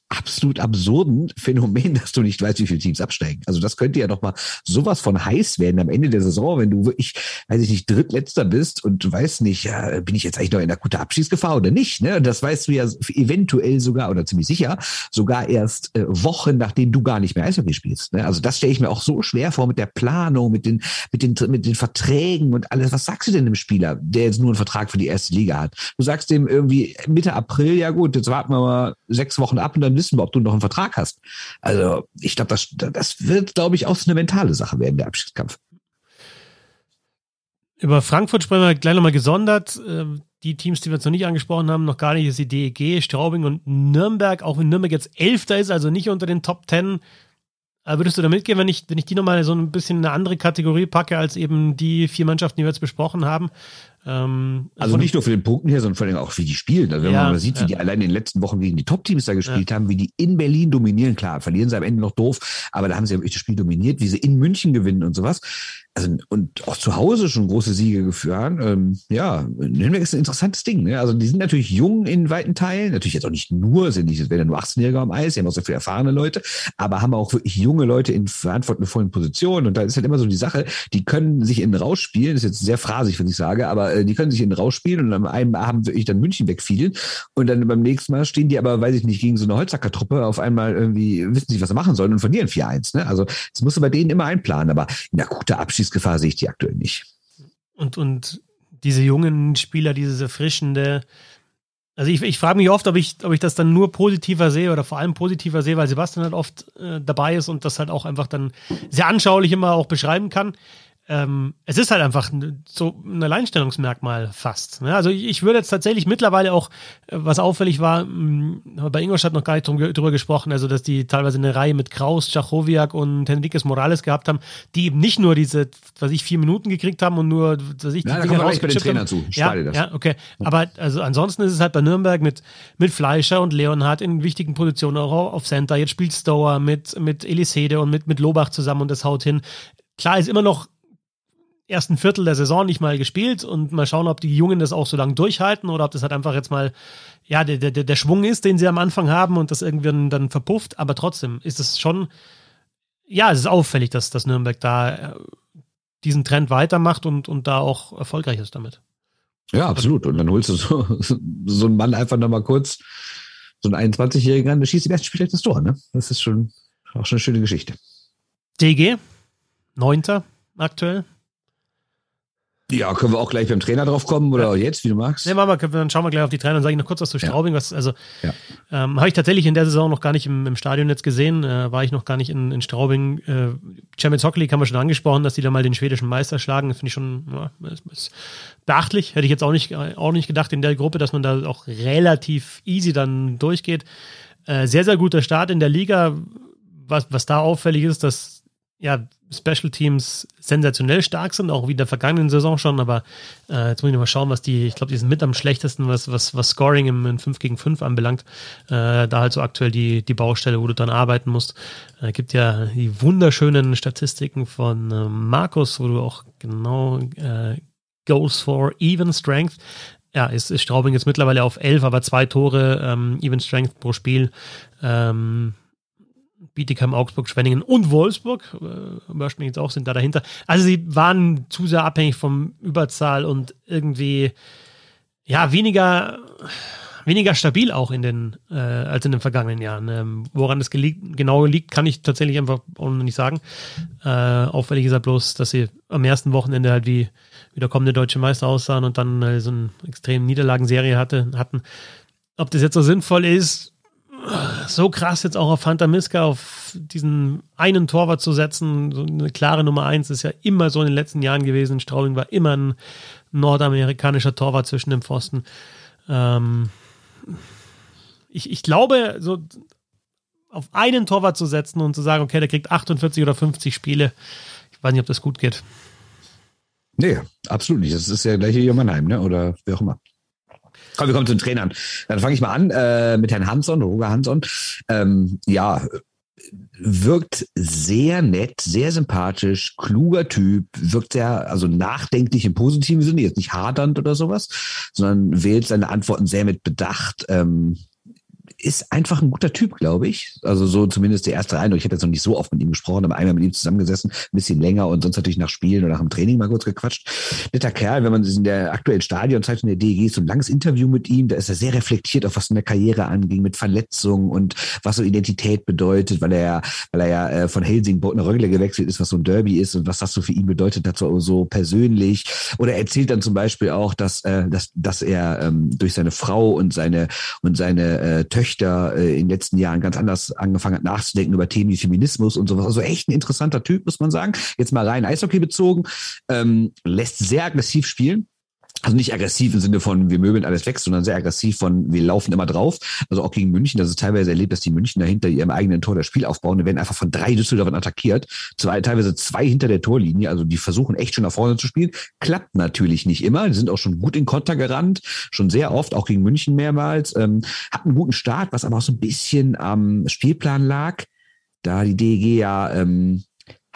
Speaker 2: absolut absurden Phänomen, dass du nicht weißt, wie viele Teams absteigen. Also das könnte ja doch mal sowas von heiß werden am Ende der Saison, wenn du wirklich, weiß ich nicht, drittletzter bist und du weißt nicht, ja, bin ich jetzt eigentlich noch in akuter Abschießgefahr oder nicht? Ne? Das weißt du ja eventuell sogar oder ziemlich sicher sogar erst äh, Wochen, nachdem du gar nicht mehr Eishockey spielst. Ne? Also das stelle ich mir auch so schwer vor mit der Planung, mit den, mit den, mit den Verträgen und alles. Was sagst du denn dem Spieler, der jetzt nur einen Vertrag für die erste Liga hat? Du sagst dem irgendwie Mitte April, ja gut, jetzt warten wir mal sechs Wochen ab und dann wissen wir, ob du noch einen Vertrag hast. Also ich glaube, das, das wird, glaube ich, auch so eine mentale Sache werden, der Abschiedskampf.
Speaker 1: Über Frankfurt sprechen wir gleich nochmal gesondert. Ähm, die Teams, die wir jetzt noch nicht angesprochen haben, noch gar nicht, ist die DEG, Straubing und Nürnberg. Auch wenn Nürnberg jetzt Elfter ist, also nicht unter den Top Ten. Würdest du da mitgehen, wenn ich, wenn ich die nochmal so ein bisschen in eine andere Kategorie packe, als eben die vier Mannschaften, die wir jetzt besprochen haben?
Speaker 2: Ähm, also nicht nur für den Punkten her, sondern vor allem auch wie die spielen. Also wenn ja, man mal sieht, wie ja. die allein in den letzten Wochen gegen die Top-Teams da gespielt ja. haben, wie die in Berlin dominieren, klar, verlieren sie am Ende noch doof, aber da haben sie ja wirklich das Spiel dominiert, wie sie in München gewinnen und sowas. Also, und auch zu Hause schon große Siege geführt. Ähm, ja, Nürnberg ist ein interessantes Ding. Ne? Also die sind natürlich jung in weiten Teilen, natürlich jetzt auch nicht nur, sind nicht, es werden ja nur 18-Jährige am Eis, die haben auch sehr viele erfahrene Leute, aber haben auch wirklich junge Leute in verantwortungsvollen Positionen. Und da ist halt immer so die Sache, die können sich in rausspielen, das ist jetzt sehr phrasig, wenn ich sage, aber äh, die können sich in rausspielen und am einen Abend wirklich dann München wegfielen und dann beim nächsten Mal stehen die aber, weiß ich nicht, gegen so eine Holzackertruppe auf einmal irgendwie, wissen sie, was sie machen sollen und verlieren 4-1. Ne? Also das musst du bei denen immer einplanen, aber in akuter Abschiedsgefahr sehe ich die aktuell nicht.
Speaker 1: Und, und diese jungen Spieler, dieses erfrischende, also ich, ich frage mich oft, ob ich, ob ich das dann nur positiver sehe oder vor allem positiver sehe, weil Sebastian halt oft äh, dabei ist und das halt auch einfach dann sehr anschaulich immer auch beschreiben kann ähm, es ist halt einfach so ein Alleinstellungsmerkmal fast. Ne? Also ich würde jetzt tatsächlich mittlerweile auch, äh, was auffällig war, mh, hm, bei Ingolstadt noch gar nicht drum, drüber gesprochen, also dass die teilweise eine Reihe mit Kraus, Chachowiak und Henriquez Morales gehabt haben, die eben nicht nur diese, was ich, vier Minuten gekriegt haben und nur, was ich, die
Speaker 2: ja, Dinge rausgechippt haben. Zu.
Speaker 1: Ja, ja, okay. Aber also ansonsten ist es halt bei Nürnberg mit, mit Fleischer und Leonhardt in wichtigen Positionen, auch auf Center. Jetzt spielt Stower mit, mit Elisede und mit, mit Lobach zusammen und das haut hin. Klar ist immer noch ersten Viertel der Saison nicht mal gespielt und mal schauen, ob die Jungen das auch so lange durchhalten oder ob das halt einfach jetzt mal, ja, der, der, der Schwung ist, den sie am Anfang haben und das irgendwie dann verpufft. Aber trotzdem ist es schon, ja, es ist auffällig, dass, dass Nürnberg da äh, diesen Trend weitermacht und, und da auch erfolgreich ist damit.
Speaker 2: Ja, absolut. Und dann holst du so, so einen Mann einfach nochmal kurz, so einen 21-Jährigen an, der schießt im ersten Spiel das Tor, ne? Das ist schon auch schon eine schöne Geschichte.
Speaker 1: DG, neunter aktuell.
Speaker 2: Ja, können wir auch gleich beim Trainer drauf kommen oder ja. jetzt, wie du magst?
Speaker 1: Nee, machen wir, dann schauen wir gleich auf die Trainer und sage ich noch kurz was zu Straubing. Was, also ja. ähm, habe ich tatsächlich in der Saison noch gar nicht im, im Stadion jetzt gesehen, äh, war ich noch gar nicht in, in Straubing. Äh, Champions Hockey League haben wir schon angesprochen, dass die da mal den schwedischen Meister schlagen. Das finde ich schon ja, ist, ist beachtlich. Hätte ich jetzt auch nicht, auch nicht gedacht in der Gruppe, dass man da auch relativ easy dann durchgeht. Äh, sehr, sehr guter Start in der Liga. Was, was da auffällig ist, dass ja, Special Teams sensationell stark sind, auch wie in der vergangenen Saison schon, aber äh, jetzt muss ich noch mal schauen, was die, ich glaube, die sind mit am schlechtesten, was, was, was Scoring im, in 5 gegen 5 anbelangt. Äh, da halt so aktuell die, die Baustelle, wo du dran arbeiten musst. Äh, gibt ja die wunderschönen Statistiken von äh, Markus, wo du auch genau äh, Goes for Even Strength. Ja, ist, ist Straubing jetzt mittlerweile auf 11, aber zwei Tore, ähm, Even Strength pro Spiel. Ähm, Bietigheim, Augsburg, Schwenningen und Wolfsburg, äh, mich jetzt auch, sind da dahinter. Also sie waren zu sehr abhängig vom Überzahl und irgendwie, ja, weniger, weniger stabil auch in den, äh, als in den vergangenen Jahren. Ähm, woran es genau liegt, kann ich tatsächlich einfach auch noch nicht sagen. Äh, auffällig ist ja bloß, dass sie am ersten Wochenende halt wie, wie der kommende deutsche Meister aussahen und dann äh, so eine extreme Niederlagenserie hatte, hatten. Ob das jetzt so sinnvoll ist, so krass jetzt auch auf Fanta Miska auf diesen einen Torwart zu setzen, so eine klare Nummer eins ist ja immer so in den letzten Jahren gewesen. Straubing war immer ein nordamerikanischer Torwart zwischen dem Pfosten. Ähm, ich, ich glaube, so auf einen Torwart zu setzen und zu sagen, okay, der kriegt 48 oder 50 Spiele, ich weiß nicht, ob das gut geht.
Speaker 2: Nee, absolut nicht. Das ist ja gleich hier Mannheim, ne? Oder wie auch immer. Komm, wir kommen zu den Trainern. Dann fange ich mal an äh, mit Herrn Hansson, Roger Hansson. Ähm, ja, wirkt sehr nett, sehr sympathisch, kluger Typ, wirkt sehr, also nachdenklich im positiven Sinne, jetzt nicht hadernd oder sowas, sondern wählt seine Antworten sehr mit Bedacht. Ähm, ist einfach ein guter Typ, glaube ich. Also so zumindest der erste Eindruck. Ich habe jetzt noch nicht so oft mit ihm gesprochen, aber einmal mit ihm zusammengesessen, ein bisschen länger und sonst natürlich nach Spielen oder nach dem Training mal kurz gequatscht. Netter Kerl, wenn man in der aktuellen Stadionzeit in der DEG so ein langes Interview mit ihm, da ist er sehr reflektiert auf was in der Karriere anging, mit Verletzungen und was so Identität bedeutet, weil er ja, weil er ja äh, von Helsingborg nach Rögle gewechselt ist, was so ein Derby ist und was das so für ihn bedeutet so, so persönlich. Oder er erzählt dann zum Beispiel auch, dass, äh, dass, dass er ähm, durch seine Frau und seine und seine äh, Töchter Töchter äh, in den letzten Jahren ganz anders angefangen hat nachzudenken über Themen wie Feminismus und sowas. Also echt ein interessanter Typ, muss man sagen. Jetzt mal rein Eishockey bezogen. Ähm, lässt sehr aggressiv spielen also nicht aggressiv im Sinne von, wir möbeln alles weg, sondern sehr aggressiv von, wir laufen immer drauf. Also auch gegen München, das ist teilweise erlebt, dass die München dahinter ihrem eigenen Tor das Spiel aufbauen. Die werden einfach von drei Düsseldorfern attackiert. Zwei, teilweise zwei hinter der Torlinie. Also die versuchen echt schon nach vorne zu spielen. Klappt natürlich nicht immer. Die sind auch schon gut in Konter gerannt. Schon sehr oft, auch gegen München mehrmals. Ähm, hat einen guten Start, was aber auch so ein bisschen am Spielplan lag. Da die DEG ja, ähm,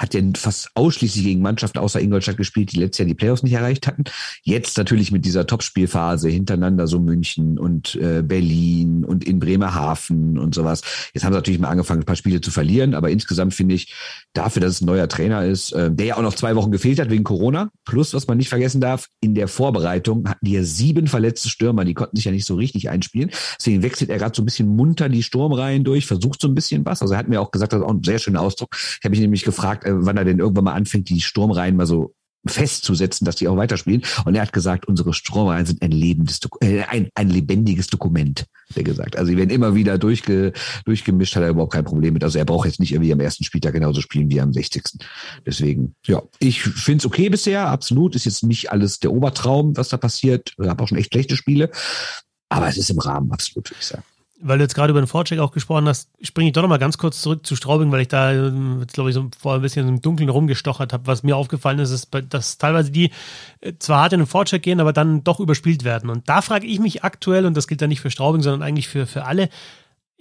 Speaker 2: hat ja fast ausschließlich gegen Mannschaften außer Ingolstadt gespielt, die letztes Jahr die Playoffs nicht erreicht hatten. Jetzt natürlich mit dieser Topspielphase hintereinander so München und äh, Berlin und in Bremerhaven und sowas. Jetzt haben sie natürlich mal angefangen, ein paar Spiele zu verlieren, aber insgesamt finde ich, dafür, dass es ein neuer Trainer ist, äh, der ja auch noch zwei Wochen gefehlt hat wegen Corona, plus, was man nicht vergessen darf, in der Vorbereitung hatten die ja sieben verletzte Stürmer, die konnten sich ja nicht so richtig einspielen. Deswegen wechselt er gerade so ein bisschen munter die Sturmreihen durch, versucht so ein bisschen was. Also er hat mir auch gesagt, das ist auch ein sehr schöner Ausdruck. Ich habe mich nämlich gefragt, wann er denn irgendwann mal anfängt, die Sturmreihen mal so festzusetzen, dass die auch weiterspielen. Und er hat gesagt, unsere Sturmreihen sind ein lebendes, äh, ein, ein lebendiges Dokument, hat er gesagt. Also sie werden immer wieder durchge, durchgemischt, hat er überhaupt kein Problem mit. Also er braucht jetzt nicht irgendwie am ersten Spieltag genauso spielen wie am 60. Deswegen, ja, ich finde es okay bisher, absolut. Ist jetzt nicht alles der Obertraum, was da passiert. Ich habe auch schon echt schlechte Spiele. Aber es ist im Rahmen, absolut, würde ich sagen
Speaker 1: weil du jetzt gerade über den Vorcheck auch gesprochen hast, springe ich doch noch mal ganz kurz zurück zu Straubing, weil ich da ähm, jetzt, glaube ich, so vor ein bisschen im Dunkeln rumgestochert habe. Was mir aufgefallen ist, ist, dass teilweise die äh, zwar hart in den Vorcheck gehen, aber dann doch überspielt werden. Und da frage ich mich aktuell, und das gilt ja nicht für Straubing, sondern eigentlich für, für alle,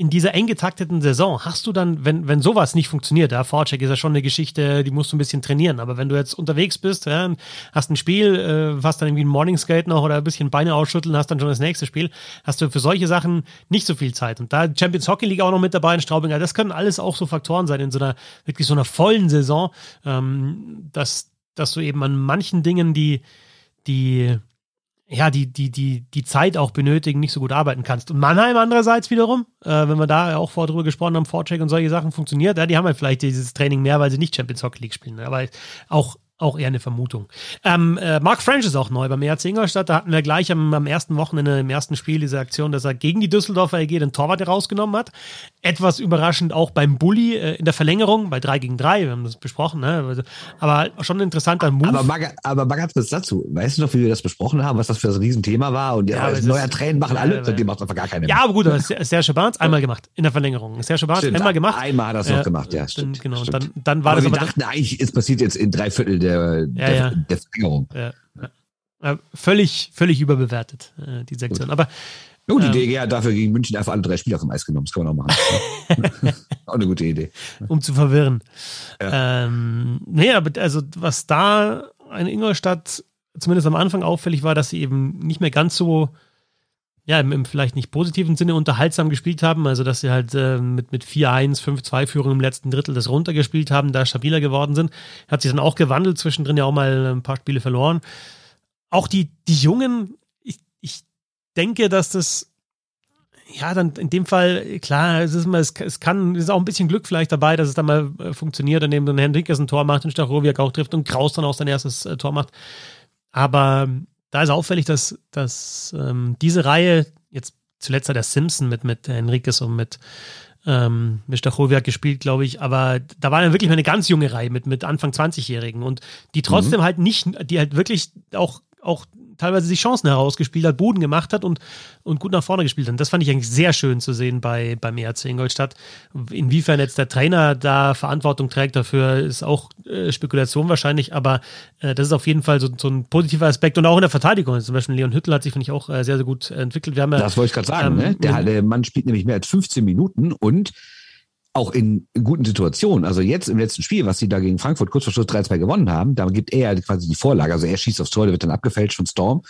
Speaker 1: in dieser eng getakteten Saison hast du dann, wenn, wenn sowas nicht funktioniert, ja, Vorcheck ist ja schon eine Geschichte, die musst du ein bisschen trainieren, aber wenn du jetzt unterwegs bist, ja, hast ein Spiel, äh, hast dann irgendwie ein Morning Skate noch oder ein bisschen Beine ausschütteln, hast dann schon das nächste Spiel, hast du für solche Sachen nicht so viel Zeit. Und da Champions Hockey League auch noch mit dabei in Straubing, das können alles auch so Faktoren sein in so einer, wirklich so einer vollen Saison, ähm, dass, dass du eben an manchen Dingen, die, die, ja, die, die, die, die Zeit auch benötigen, nicht so gut arbeiten kannst. Und Mannheim andererseits wiederum, äh, wenn wir da auch vorher drüber gesprochen haben, Vorcheck und solche Sachen funktioniert, ja, die haben halt vielleicht dieses Training mehr, weil sie nicht Champions Hockey League spielen. Aber auch auch eher eine Vermutung. Ähm, äh, Mark French ist auch neu beim ERC Ingolstadt. Da hatten wir gleich am, am ersten Wochenende im ersten Spiel diese Aktion, dass er gegen die Düsseldorfer EG den Torwart herausgenommen hat. Etwas überraschend auch beim Bully äh, in der Verlängerung bei 3 gegen 3. Wir haben das besprochen, ne? Also, aber schon ein interessanter Move.
Speaker 2: Aber mal, aber mal ganz kurz dazu. Weißt du noch, wie wir das besprochen haben, was das für ein Riesenthema war? Und ja, ja als neuer Tränen machen alle, ja, seitdem macht einfach gar keine
Speaker 1: mehr. Ja, aber gut, aber Serge Barnes einmal gemacht in der Verlängerung. Serge Barnes einmal gemacht.
Speaker 2: Einmal hat er es noch gemacht, ja.
Speaker 1: Stimmt, genau. Stimmt. Dann, dann war
Speaker 2: aber
Speaker 1: das
Speaker 2: wir aber dachten eigentlich, es passiert jetzt in drei Viertel der, der der Verlängerung. Ja,
Speaker 1: ja. Völlig, völlig überbewertet, äh, die Sektion. Gut. Aber
Speaker 2: ja, die ähm, DG hat dafür gegen München einfach alle drei Spieler vom Eis genommen. Das kann man auch machen. auch eine gute Idee.
Speaker 1: Um zu verwirren. Ja. Ähm, nee, aber also was da in Ingolstadt zumindest am Anfang auffällig war, dass sie eben nicht mehr ganz so ja, im, im, vielleicht nicht positiven Sinne unterhaltsam gespielt haben, also dass sie halt äh, mit, mit 4-1, 5-2-Führung im letzten Drittel das runtergespielt haben, da stabiler geworden sind. Hat sich dann auch gewandelt, zwischendrin ja auch mal ein paar Spiele verloren. Auch die, die Jungen, ich, ich denke, dass das, ja, dann in dem Fall, klar, es ist immer, es, es kann, es ist auch ein bisschen Glück vielleicht dabei, dass es dann mal äh, funktioniert, indem dann Henriques ein Tor macht und Stachowiak auch trifft und Kraus dann auch sein erstes äh, Tor macht. Aber da ist auffällig, dass, dass ähm, diese Reihe, jetzt zuletzt hat der Simpson mit, mit Enriquez und mit, ähm, mit Stachowiak gespielt, glaube ich, aber da war dann wirklich mal eine ganz junge Reihe mit, mit Anfang 20-Jährigen und die trotzdem mhm. halt nicht, die halt wirklich auch, auch teilweise sich Chancen herausgespielt hat, Boden gemacht hat und, und gut nach vorne gespielt hat. Das fand ich eigentlich sehr schön zu sehen bei, beim ERC Ingolstadt. Inwiefern jetzt der Trainer da Verantwortung trägt dafür, ist auch äh, Spekulation wahrscheinlich, aber äh, das ist auf jeden Fall so, so ein positiver Aspekt. Und auch in der Verteidigung. Zum Beispiel Leon Hüttel hat sich, finde ich, auch äh, sehr, sehr gut entwickelt. Wir haben ja,
Speaker 2: das wollte ich gerade sagen. Ähm, ne? der, der Mann spielt nämlich mehr als 15 Minuten und auch in guten Situationen. Also jetzt im letzten Spiel, was sie da gegen Frankfurt kurz vor Schluss 3-2 gewonnen haben, da gibt er quasi die Vorlage. Also er schießt aufs Tor, der wird dann abgefälscht von Storm.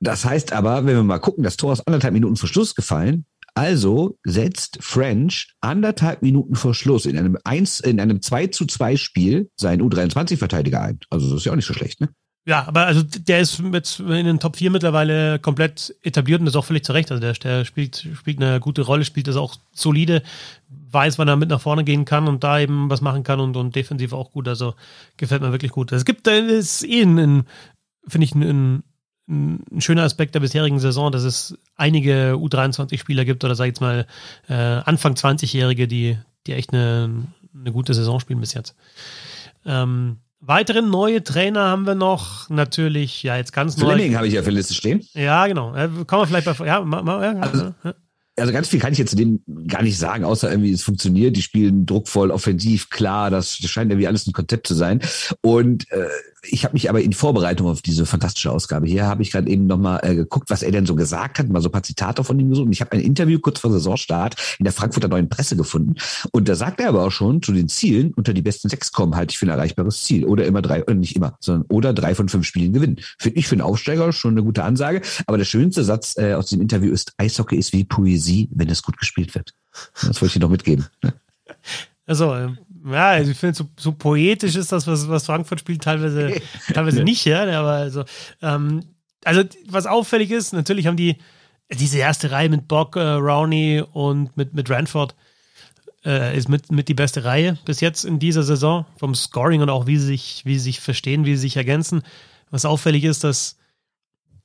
Speaker 2: Das heißt aber, wenn wir mal gucken, das Tor ist anderthalb Minuten vor Schluss gefallen. Also setzt French anderthalb Minuten vor Schluss in einem 1, in einem 2 zu 2 Spiel seinen U23-Verteidiger ein. Also das ist ja auch nicht so schlecht, ne?
Speaker 1: Ja, aber also der ist mit in den Top 4 mittlerweile komplett etabliert und das auch völlig zurecht. Also der, der spielt, spielt eine gute Rolle, spielt das auch solide, weiß, wann er mit nach vorne gehen kann und da eben was machen kann und, und defensiv auch gut. Also gefällt mir wirklich gut. Es gibt, das ist eh ein, ein finde ich, ein, ein, ein, schöner Aspekt der bisherigen Saison, dass es einige U23-Spieler gibt oder sag ich jetzt mal äh, Anfang 20-Jährige, die, die echt eine, eine gute Saison spielen bis jetzt. Ähm, Weitere neue Trainer haben wir noch. Natürlich, ja, jetzt ganz
Speaker 2: neu. Fleming habe ich ja für Liste stehen.
Speaker 1: Ja, genau. Kommen wir vielleicht bei. Ja, ja,
Speaker 2: also, also ganz viel kann ich jetzt zu dem gar nicht sagen, außer irgendwie es funktioniert, die spielen druckvoll, offensiv, klar, das scheint irgendwie alles ein Konzept zu sein. Und äh, ich habe mich aber in Vorbereitung auf diese fantastische Ausgabe hier, habe ich gerade eben nochmal äh, geguckt, was er denn so gesagt hat, mal so ein paar Zitate von ihm gesucht. Und ich habe ein Interview kurz vor Saisonstart in der Frankfurter Neuen Presse gefunden. Und da sagt er aber auch schon zu den Zielen, unter die besten sechs kommen, halte ich für ein erreichbares Ziel. Oder immer drei, oder nicht immer, sondern oder drei von fünf Spielen gewinnen. Finde ich für einen Aufsteiger schon eine gute Ansage. Aber der schönste Satz äh, aus dem Interview ist, Eishockey ist wie Poesie, wenn es gut gespielt wird. Das wollte ich dir noch mitgeben.
Speaker 1: Also, ähm, ja, also ich finde, so, so poetisch ist das, was, was Frankfurt spielt, teilweise, teilweise nicht, ja. Aber also, ähm, also, was auffällig ist, natürlich haben die diese erste Reihe mit Bock, äh, Rowney und mit, mit Ranford äh, ist mit, mit die beste Reihe bis jetzt in dieser Saison, vom Scoring und auch wie sie sich, wie sie sich verstehen, wie sie sich ergänzen. Was auffällig ist, dass,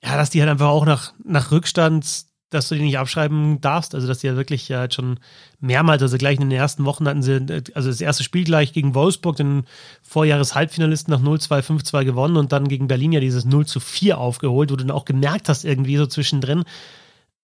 Speaker 1: ja, dass die halt einfach auch nach, nach Rückstand dass du die nicht abschreiben darfst. Also, dass die ja wirklich ja schon mehrmals, also gleich in den ersten Wochen hatten sie, also das erste Spiel gleich gegen Wolfsburg, den Vorjahres-Halbfinalisten nach 0-2, 5-2 gewonnen und dann gegen Berlin ja dieses 0 4 aufgeholt, wo du dann auch gemerkt hast, irgendwie so zwischendrin,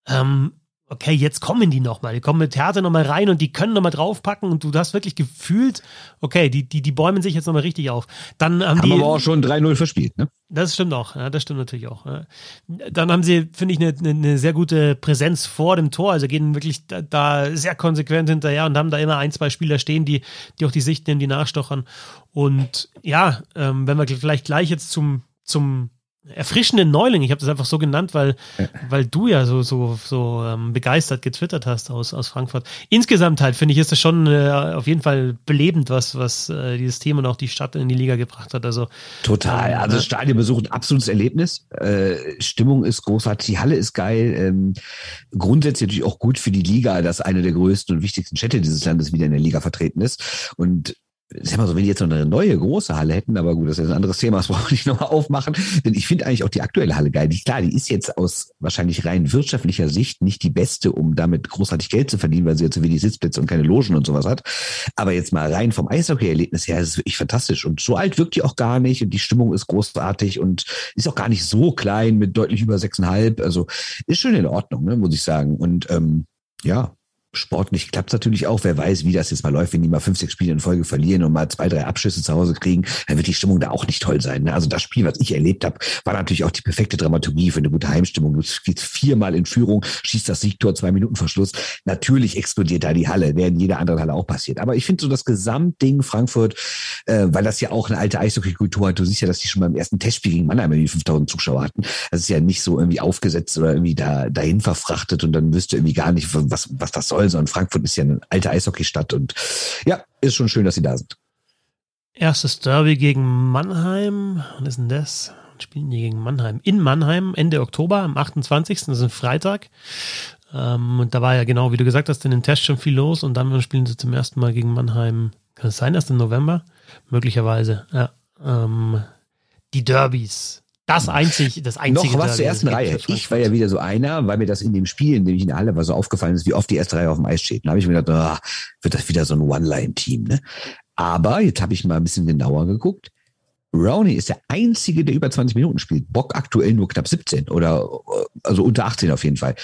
Speaker 1: ähm, okay, jetzt kommen die nochmal, die kommen mit Härte nochmal rein und die können nochmal draufpacken und du hast wirklich gefühlt, okay, die, die, die bäumen sich jetzt nochmal richtig auf. Dann haben, haben die,
Speaker 2: aber auch schon 3-0 verspielt, ne?
Speaker 1: Das stimmt auch, ja, das stimmt natürlich auch. Ja. Dann haben sie, finde ich, eine, eine sehr gute Präsenz vor dem Tor, also gehen wirklich da, da, sehr konsequent hinterher und haben da immer ein, zwei Spieler stehen, die, die auch die Sicht nehmen, die nachstochern. Und ja, ähm, wenn wir vielleicht gleich jetzt zum, zum erfrischenden Neuling. Ich habe das einfach so genannt, weil, ja. weil du ja so, so, so ähm, begeistert getwittert hast aus, aus Frankfurt. Insgesamt halt, finde ich, ist das schon äh, auf jeden Fall belebend, was, was äh, dieses Team und auch die Stadt in die Liga gebracht hat. Also,
Speaker 2: Total. Ähm, also Stadionbesuch ein absolutes Erlebnis. Äh, Stimmung ist großartig, die Halle ist geil. Ähm, grundsätzlich natürlich auch gut für die Liga, dass eine der größten und wichtigsten Städte dieses Landes wieder in der Liga vertreten ist. Und ja mal so, wenn die jetzt noch eine neue große Halle hätten, aber gut, das ist ein anderes Thema, das brauche ich nicht nochmal aufmachen. Denn ich finde eigentlich auch die aktuelle Halle geil. Die, klar, die ist jetzt aus wahrscheinlich rein wirtschaftlicher Sicht nicht die beste, um damit großartig Geld zu verdienen, weil sie jetzt so wenig Sitzplätze und keine Logen und sowas hat. Aber jetzt mal rein vom Eishockey-Erlebnis her ist es wirklich fantastisch. Und so alt wirkt die auch gar nicht und die Stimmung ist großartig und ist auch gar nicht so klein mit deutlich über sechseinhalb. Also ist schon in Ordnung, ne, muss ich sagen. Und ähm, ja, sportlich klappt es natürlich auch. Wer weiß, wie das jetzt mal läuft, wenn die mal fünf, sechs Spiele in Folge verlieren und mal zwei, drei Abschüsse zu Hause kriegen, dann wird die Stimmung da auch nicht toll sein. Ne? Also das Spiel, was ich erlebt habe, war natürlich auch die perfekte Dramaturgie für eine gute Heimstimmung. Du gehst viermal in Führung, schießt das Siegtor zwei Minuten vor Schluss. Natürlich explodiert da die Halle, wäre in jeder anderen Halle auch passiert. Aber ich finde so das Gesamtding Frankfurt, äh, weil das ja auch eine alte Eishockey-Kultur hat. Du siehst ja, dass die schon beim ersten Testspiel gegen Mannheim irgendwie 5000 Zuschauer hatten. Das ist ja nicht so irgendwie aufgesetzt oder irgendwie da dahin verfrachtet und dann wüsste irgendwie gar nicht, was, was das soll, sondern Frankfurt ist ja eine alte Eishockeystadt und ja, ist schon schön, dass sie da sind.
Speaker 1: Erstes Derby gegen Mannheim. Wann ist denn das? Spielen die gegen Mannheim? In Mannheim, Ende Oktober, am 28. Das ist ein Freitag. Ähm, und da war ja genau, wie du gesagt hast, in den Test schon viel los und dann spielen sie zum ersten Mal gegen Mannheim. Kann es sein, erst im November? Möglicherweise, ja. Ähm, die Derbys. Das einzig, das einzige.
Speaker 2: Noch was zur ersten Reihe. Ich war ja wieder so einer, weil mir das in dem Spiel, in dem ich in der Halle war, so aufgefallen ist, wie oft die erste Reihe auf dem Eis steht. Da habe ich mir gedacht, oh, wird das wieder so ein One-Line-Team. Ne? Aber jetzt habe ich mal ein bisschen genauer geguckt. Rowney ist der einzige, der über 20 Minuten spielt. Bock aktuell nur knapp 17 oder also unter 18 auf jeden Fall.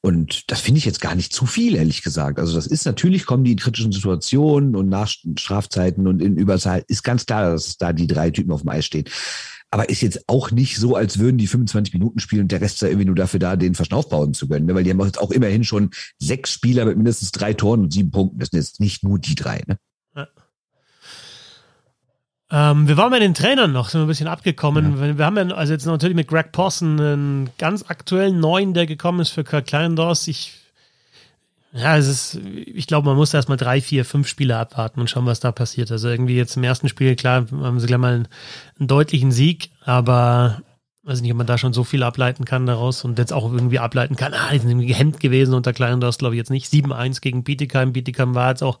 Speaker 2: Und das finde ich jetzt gar nicht zu viel, ehrlich gesagt. Also das ist natürlich, kommen die in kritischen Situationen und nach Strafzeiten und in Überzahl, ist ganz klar, dass da die drei Typen auf dem Eis stehen aber ist jetzt auch nicht so, als würden die 25 Minuten spielen und der Rest sei irgendwie nur dafür da, den Verschnauf bauen zu können. Ne? Weil die haben jetzt auch immerhin schon sechs Spieler mit mindestens drei Toren und sieben Punkten. Das sind jetzt nicht nur die drei. Ne? Ja.
Speaker 1: Ähm, wir waren bei den Trainern noch, sind wir ein bisschen abgekommen. Ja. Wir haben ja also jetzt natürlich mit Greg Posson einen ganz aktuellen neuen, der gekommen ist für Kirk Kleindors. Ich ja, es ist, ich glaube, man muss erstmal drei, vier, fünf Spiele abwarten und schauen, was da passiert. Also irgendwie jetzt im ersten Spiel, klar, haben sie gleich mal einen, einen deutlichen Sieg, aber weiß nicht, ob man da schon so viel ableiten kann daraus und jetzt auch irgendwie ableiten kann, ah, die sind irgendwie gehemmt gewesen unter Kleindorf, glaube ich jetzt nicht. 7-1 gegen Bietigheim. Bietigheim war jetzt auch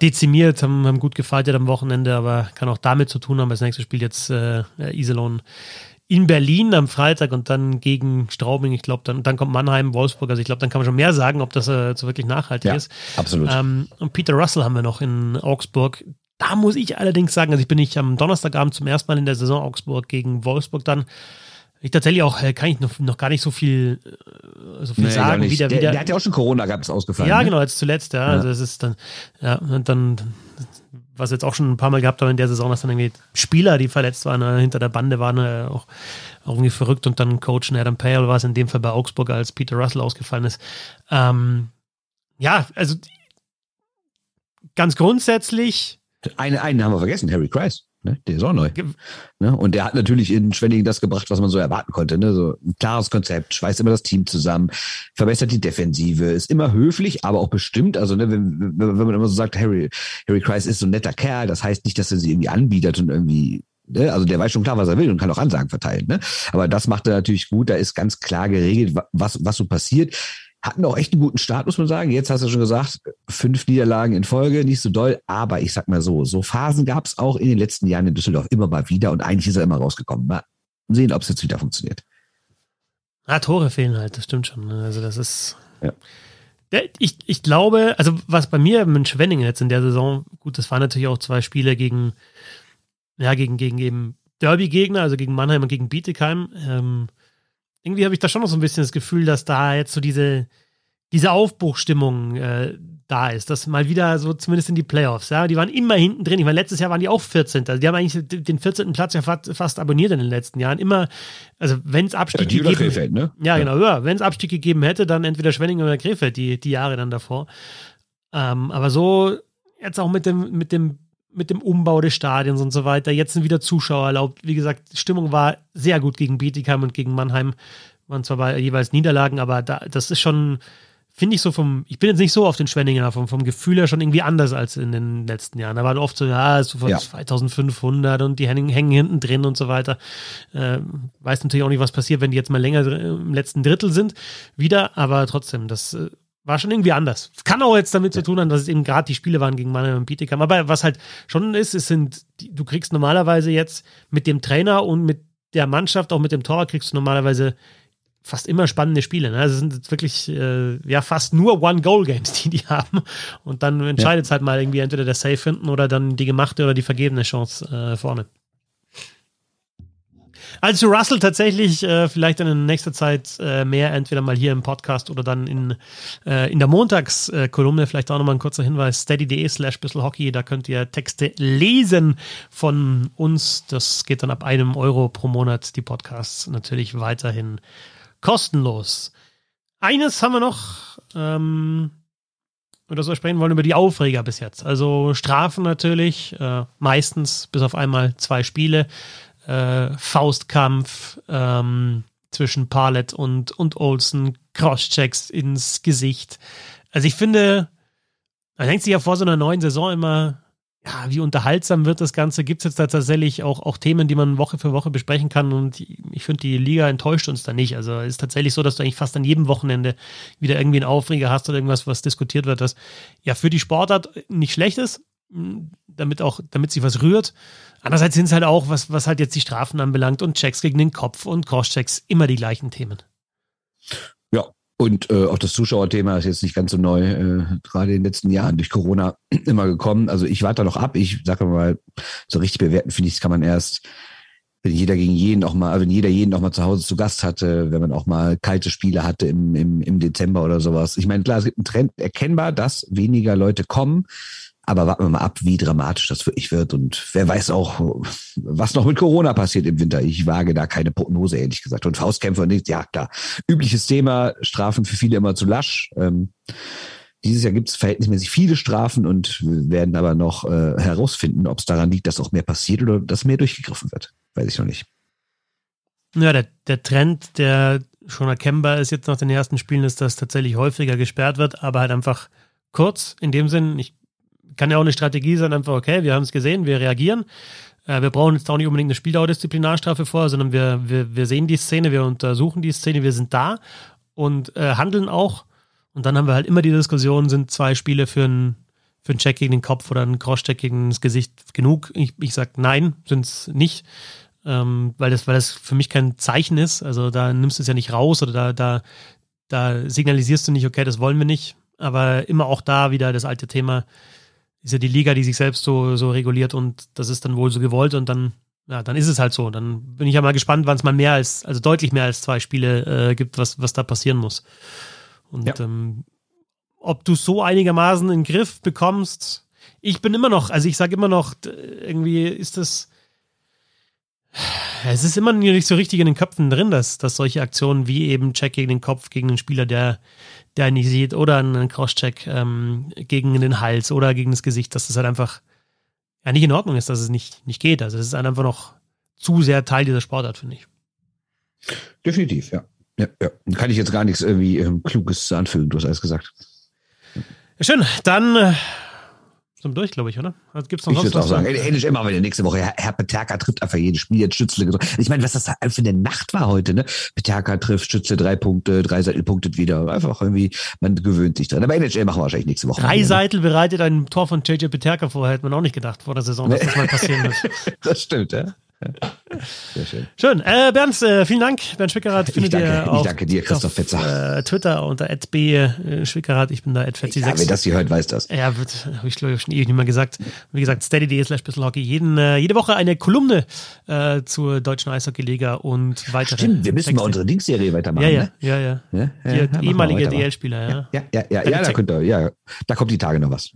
Speaker 1: dezimiert, haben, haben gut gefeiert am Wochenende, aber kann auch damit zu tun haben. Das nächste Spiel jetzt äh, Iserlohn in Berlin am Freitag und dann gegen Straubing, ich glaube, dann, dann kommt Mannheim, Wolfsburg. Also ich glaube, dann kann man schon mehr sagen, ob das äh, so wirklich nachhaltig ja, ist.
Speaker 2: Absolut.
Speaker 1: Ähm, und Peter Russell haben wir noch in Augsburg. Da muss ich allerdings sagen, also ich bin nicht am Donnerstagabend zum ersten Mal in der Saison Augsburg gegen Wolfsburg dann. Ich tatsächlich auch, äh, kann ich noch, noch gar nicht so viel, äh, so viel nee, sagen. Wieder,
Speaker 2: der,
Speaker 1: wieder.
Speaker 2: der hat ja auch schon Corona gehabt, ist ausgefallen.
Speaker 1: Ja, ne? genau, jetzt zuletzt, ja. ja. Also es ist dann, ja, und dann was jetzt auch schon ein paar Mal gehabt haben in der Saison, dass dann irgendwie Spieler, die verletzt waren, äh, hinter der Bande waren, äh, auch, auch, irgendwie verrückt und dann Coach Adam Pale war es in dem Fall bei Augsburg, als Peter Russell ausgefallen ist. Ähm, ja, also ganz grundsätzlich.
Speaker 2: Einen, einen haben wir vergessen, Harry Kreis. Ne? Der ist auch neu. Ne? Und der hat natürlich in Schwenningen das gebracht, was man so erwarten konnte. Ne? So ein klares Konzept, schweißt immer das Team zusammen, verbessert die Defensive, ist immer höflich, aber auch bestimmt. Also ne, wenn, wenn man immer so sagt, Harry, Harry Kreis ist so ein netter Kerl, das heißt nicht, dass er sie irgendwie anbietet und irgendwie ne? also der weiß schon klar, was er will und kann auch Ansagen verteilen. Ne? Aber das macht er natürlich gut. Da ist ganz klar geregelt, was, was so passiert hatten auch echt einen guten Start, muss man sagen. Jetzt hast du schon gesagt, fünf Niederlagen in Folge, nicht so doll. Aber ich sag mal so, so Phasen gab es auch in den letzten Jahren in Düsseldorf immer mal wieder und eigentlich ist er immer rausgekommen. Mal sehen, ob es jetzt wieder funktioniert.
Speaker 1: Ah, Tore fehlen halt, das stimmt schon. Also das ist. Ja. Ich, ich glaube, also was bei mir mit Schwenningen jetzt in der Saison, gut, das waren natürlich auch zwei Spiele gegen, ja, gegen, gegen eben Derby-Gegner, also gegen Mannheim und gegen Bietigheim. Ähm, irgendwie habe ich da schon noch so ein bisschen das Gefühl, dass da jetzt so diese, diese Aufbruchstimmung äh, da ist, dass mal wieder so zumindest in die Playoffs, ja, die waren immer hinten drin. Ich meine, letztes Jahr waren die auch 14. Also die haben eigentlich den 14. Platz ja fast, fast abonniert in den letzten Jahren. Immer, also wenn es Abstieg
Speaker 2: Ja,
Speaker 1: gegeben
Speaker 2: Krefeld, ne?
Speaker 1: ja, genau, ja. Wenn es Abstieg gegeben hätte, dann entweder Schwenningen oder Krefeld, die, die Jahre dann davor. Ähm, aber so jetzt auch mit dem, mit dem, mit dem Umbau des Stadions und so weiter, jetzt sind wieder Zuschauer erlaubt. Wie gesagt, die Stimmung war sehr gut gegen Bietigheim und gegen Mannheim. Waren zwar bei jeweils Niederlagen, aber da, das ist schon, finde ich so vom, ich bin jetzt nicht so auf den Schwenninger, vom, vom Gefühl her schon irgendwie anders als in den letzten Jahren. Da waren oft so, ja, es ist von
Speaker 2: Ja.
Speaker 1: 2500 und die hängen, hängen hinten drin und so weiter. Äh, weiß natürlich auch nicht, was passiert, wenn die jetzt mal länger im letzten Drittel sind, wieder, aber trotzdem, das äh, war schon irgendwie anders. Kann auch jetzt damit zu tun haben, dass es eben gerade die Spiele waren gegen Mannheim und Bietigheim. Aber was halt schon ist, es sind, du kriegst normalerweise jetzt mit dem Trainer und mit der Mannschaft, auch mit dem Torwart, kriegst du normalerweise fast immer spannende Spiele. Ne? Also es sind jetzt wirklich äh, ja fast nur One-Goal-Games, die die haben. Und dann entscheidet es halt mal irgendwie entweder der Safe hinten oder dann die gemachte oder die vergebene Chance äh, vorne. Also Russell tatsächlich äh, vielleicht dann in nächster Zeit äh, mehr, entweder mal hier im Podcast oder dann in, äh, in der Montagskolumne, vielleicht auch nochmal ein kurzer Hinweis, steady.de slash Hockey, da könnt ihr Texte lesen von uns. Das geht dann ab einem Euro pro Monat, die Podcasts natürlich weiterhin kostenlos. Eines haben wir noch, ähm, oder so sprechen wollen über die Aufreger bis jetzt. Also Strafen natürlich, äh, meistens bis auf einmal zwei Spiele. Äh, Faustkampf ähm, zwischen Parlett und, und Olsen, Crosschecks ins Gesicht. Also ich finde, man denkt sich ja vor so einer neuen Saison immer, ja, wie unterhaltsam wird das Ganze? Gibt es jetzt da tatsächlich auch, auch Themen, die man Woche für Woche besprechen kann? Und ich finde, die Liga enttäuscht uns da nicht. Also es ist tatsächlich so, dass du eigentlich fast an jedem Wochenende wieder irgendwie einen Aufreger hast oder irgendwas, was diskutiert wird, das ja für die Sportart nicht schlecht ist, damit auch, damit sich was rührt. Andererseits sind es halt auch, was, was halt jetzt die Strafen anbelangt und Checks gegen den Kopf und Crosschecks immer die gleichen Themen.
Speaker 2: Ja, und äh, auch das Zuschauerthema ist jetzt nicht ganz so neu, äh, gerade in den letzten Jahren durch Corona immer gekommen. Also ich warte noch ab. Ich sage mal, so richtig bewerten finde ich, das kann man erst, wenn jeder gegen jeden auch mal, wenn jeder jeden auch mal zu Hause zu Gast hatte, wenn man auch mal kalte Spiele hatte im, im, im Dezember oder sowas. Ich meine, klar, es gibt einen Trend erkennbar, dass weniger Leute kommen. Aber warten wir mal ab, wie dramatisch das wirklich wird. Und wer weiß auch, was noch mit Corona passiert im Winter. Ich wage da keine Prognose, ehrlich gesagt. Und Faustkämpfe und nichts, ja klar. Übliches Thema, Strafen für viele immer zu lasch. Ähm, dieses Jahr gibt es verhältnismäßig viele Strafen und werden aber noch äh, herausfinden, ob es daran liegt, dass auch mehr passiert oder dass mehr durchgegriffen wird. Weiß ich noch nicht.
Speaker 1: Ja, der, der Trend, der schon erkennbar ist jetzt nach den ersten Spielen, ist, dass tatsächlich häufiger gesperrt wird, aber halt einfach kurz. In dem Sinn, ich kann ja auch eine Strategie sein, einfach, okay, wir haben es gesehen, wir reagieren. Äh, wir brauchen jetzt auch nicht unbedingt eine Spieldauerdisziplinarstrafe vor, sondern wir, wir, wir sehen die Szene, wir untersuchen die Szene, wir sind da und äh, handeln auch. Und dann haben wir halt immer die Diskussion, sind zwei Spiele für einen für Check gegen den Kopf oder einen Crosscheck gegen das Gesicht genug? Ich, ich sage nein, sind es nicht. Ähm, weil, das, weil das für mich kein Zeichen ist. Also da nimmst du es ja nicht raus oder da, da, da signalisierst du nicht, okay, das wollen wir nicht. Aber immer auch da wieder das alte Thema, ist ja die Liga, die sich selbst so, so reguliert und das ist dann wohl so gewollt und dann, ja, dann ist es halt so. Dann bin ich ja mal gespannt, wann es mal mehr als, also deutlich mehr als zwei Spiele äh, gibt, was, was da passieren muss. Und
Speaker 2: Ja.
Speaker 1: ähm, ob du so einigermaßen in den Griff bekommst, ich bin immer noch, also ich sage immer noch, irgendwie ist das, es ist immer nicht so richtig in den Köpfen drin, dass, dass solche Aktionen wie eben Check gegen den Kopf, gegen einen Spieler, der, der nicht sieht, oder einen Crosscheck ähm, gegen den Hals oder gegen das Gesicht, dass das halt einfach ja nicht in Ordnung ist, dass es nicht, nicht geht. Also es ist halt einfach noch zu sehr Teil dieser Sportart, finde ich.
Speaker 2: Definitiv, ja. Ja, ja. Kann ich jetzt gar nichts irgendwie ähm, Kluges anfügen, du hast alles gesagt.
Speaker 1: Schön, dann äh, sind durch, glaube ich, oder? Gibt es noch
Speaker 2: Ich würde auch sagen, ähnlich immer, wenn der nächste Woche Herr, Herr Peterka trifft einfach jedes Spiel, jetzt Schützle. Ich meine, was das da für eine Nacht war heute, ne? Peterka trifft, Schütze drei Punkte, Dreiseitel punktet wieder. Einfach irgendwie, man gewöhnt sich dran. Aber NHL machen wir wahrscheinlich nächste Woche.
Speaker 1: Dreiseitel bereitet ein Tor von JJ Peterka vor, hätte man auch nicht gedacht vor der Saison, dass das mal passieren wird.
Speaker 2: Das stimmt, ja.
Speaker 1: Sehr schön. Schön. Äh, Bernd, äh, vielen Dank. Bernd Schwickerath
Speaker 2: findet danke, ihr auf, ich danke dir, Christoph Fetzer.
Speaker 1: Äh, Twitter unter b äh, Schwickerath. Ich bin da
Speaker 2: @fetzi6. Ja, wer das hier hört, weiß das.
Speaker 1: Ja, habe ich glaube ich schon ewig nicht mehr gesagt. Wie gesagt, steady.de slash Hockey. Jeden, äh, jede Woche eine Kolumne äh, zur deutschen Eishockey-Liga und weitere.
Speaker 2: Stimmt, wir müssen Texte. mal unsere Dings-Serie weitermachen.
Speaker 1: Ja, ja, ne? ja, ja. ja, ja, ja ehemalige DL-Spieler,
Speaker 2: ja. Ja, ja, ja, ja, da, könnt ihr, ja, da kommt die Tage noch was.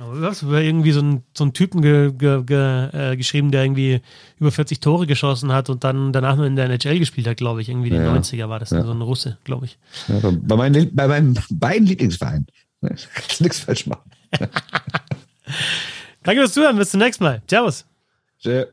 Speaker 1: Du hast irgendwie so einen, so einen Typen ge, ge, ge, äh, geschrieben, der irgendwie über 40 Tore geschossen hat und dann danach nur in der NHL gespielt hat, glaube ich. Irgendwie ja, den 90er war das, ja. so ein Russe, glaube ich.
Speaker 2: Ja, bei, meinen, bei meinen beiden Lieblingsvereinen. Kannst nichts falsch machen.
Speaker 1: Danke fürs Zuhören, bis zum nächsten Mal. Servus. Tschö.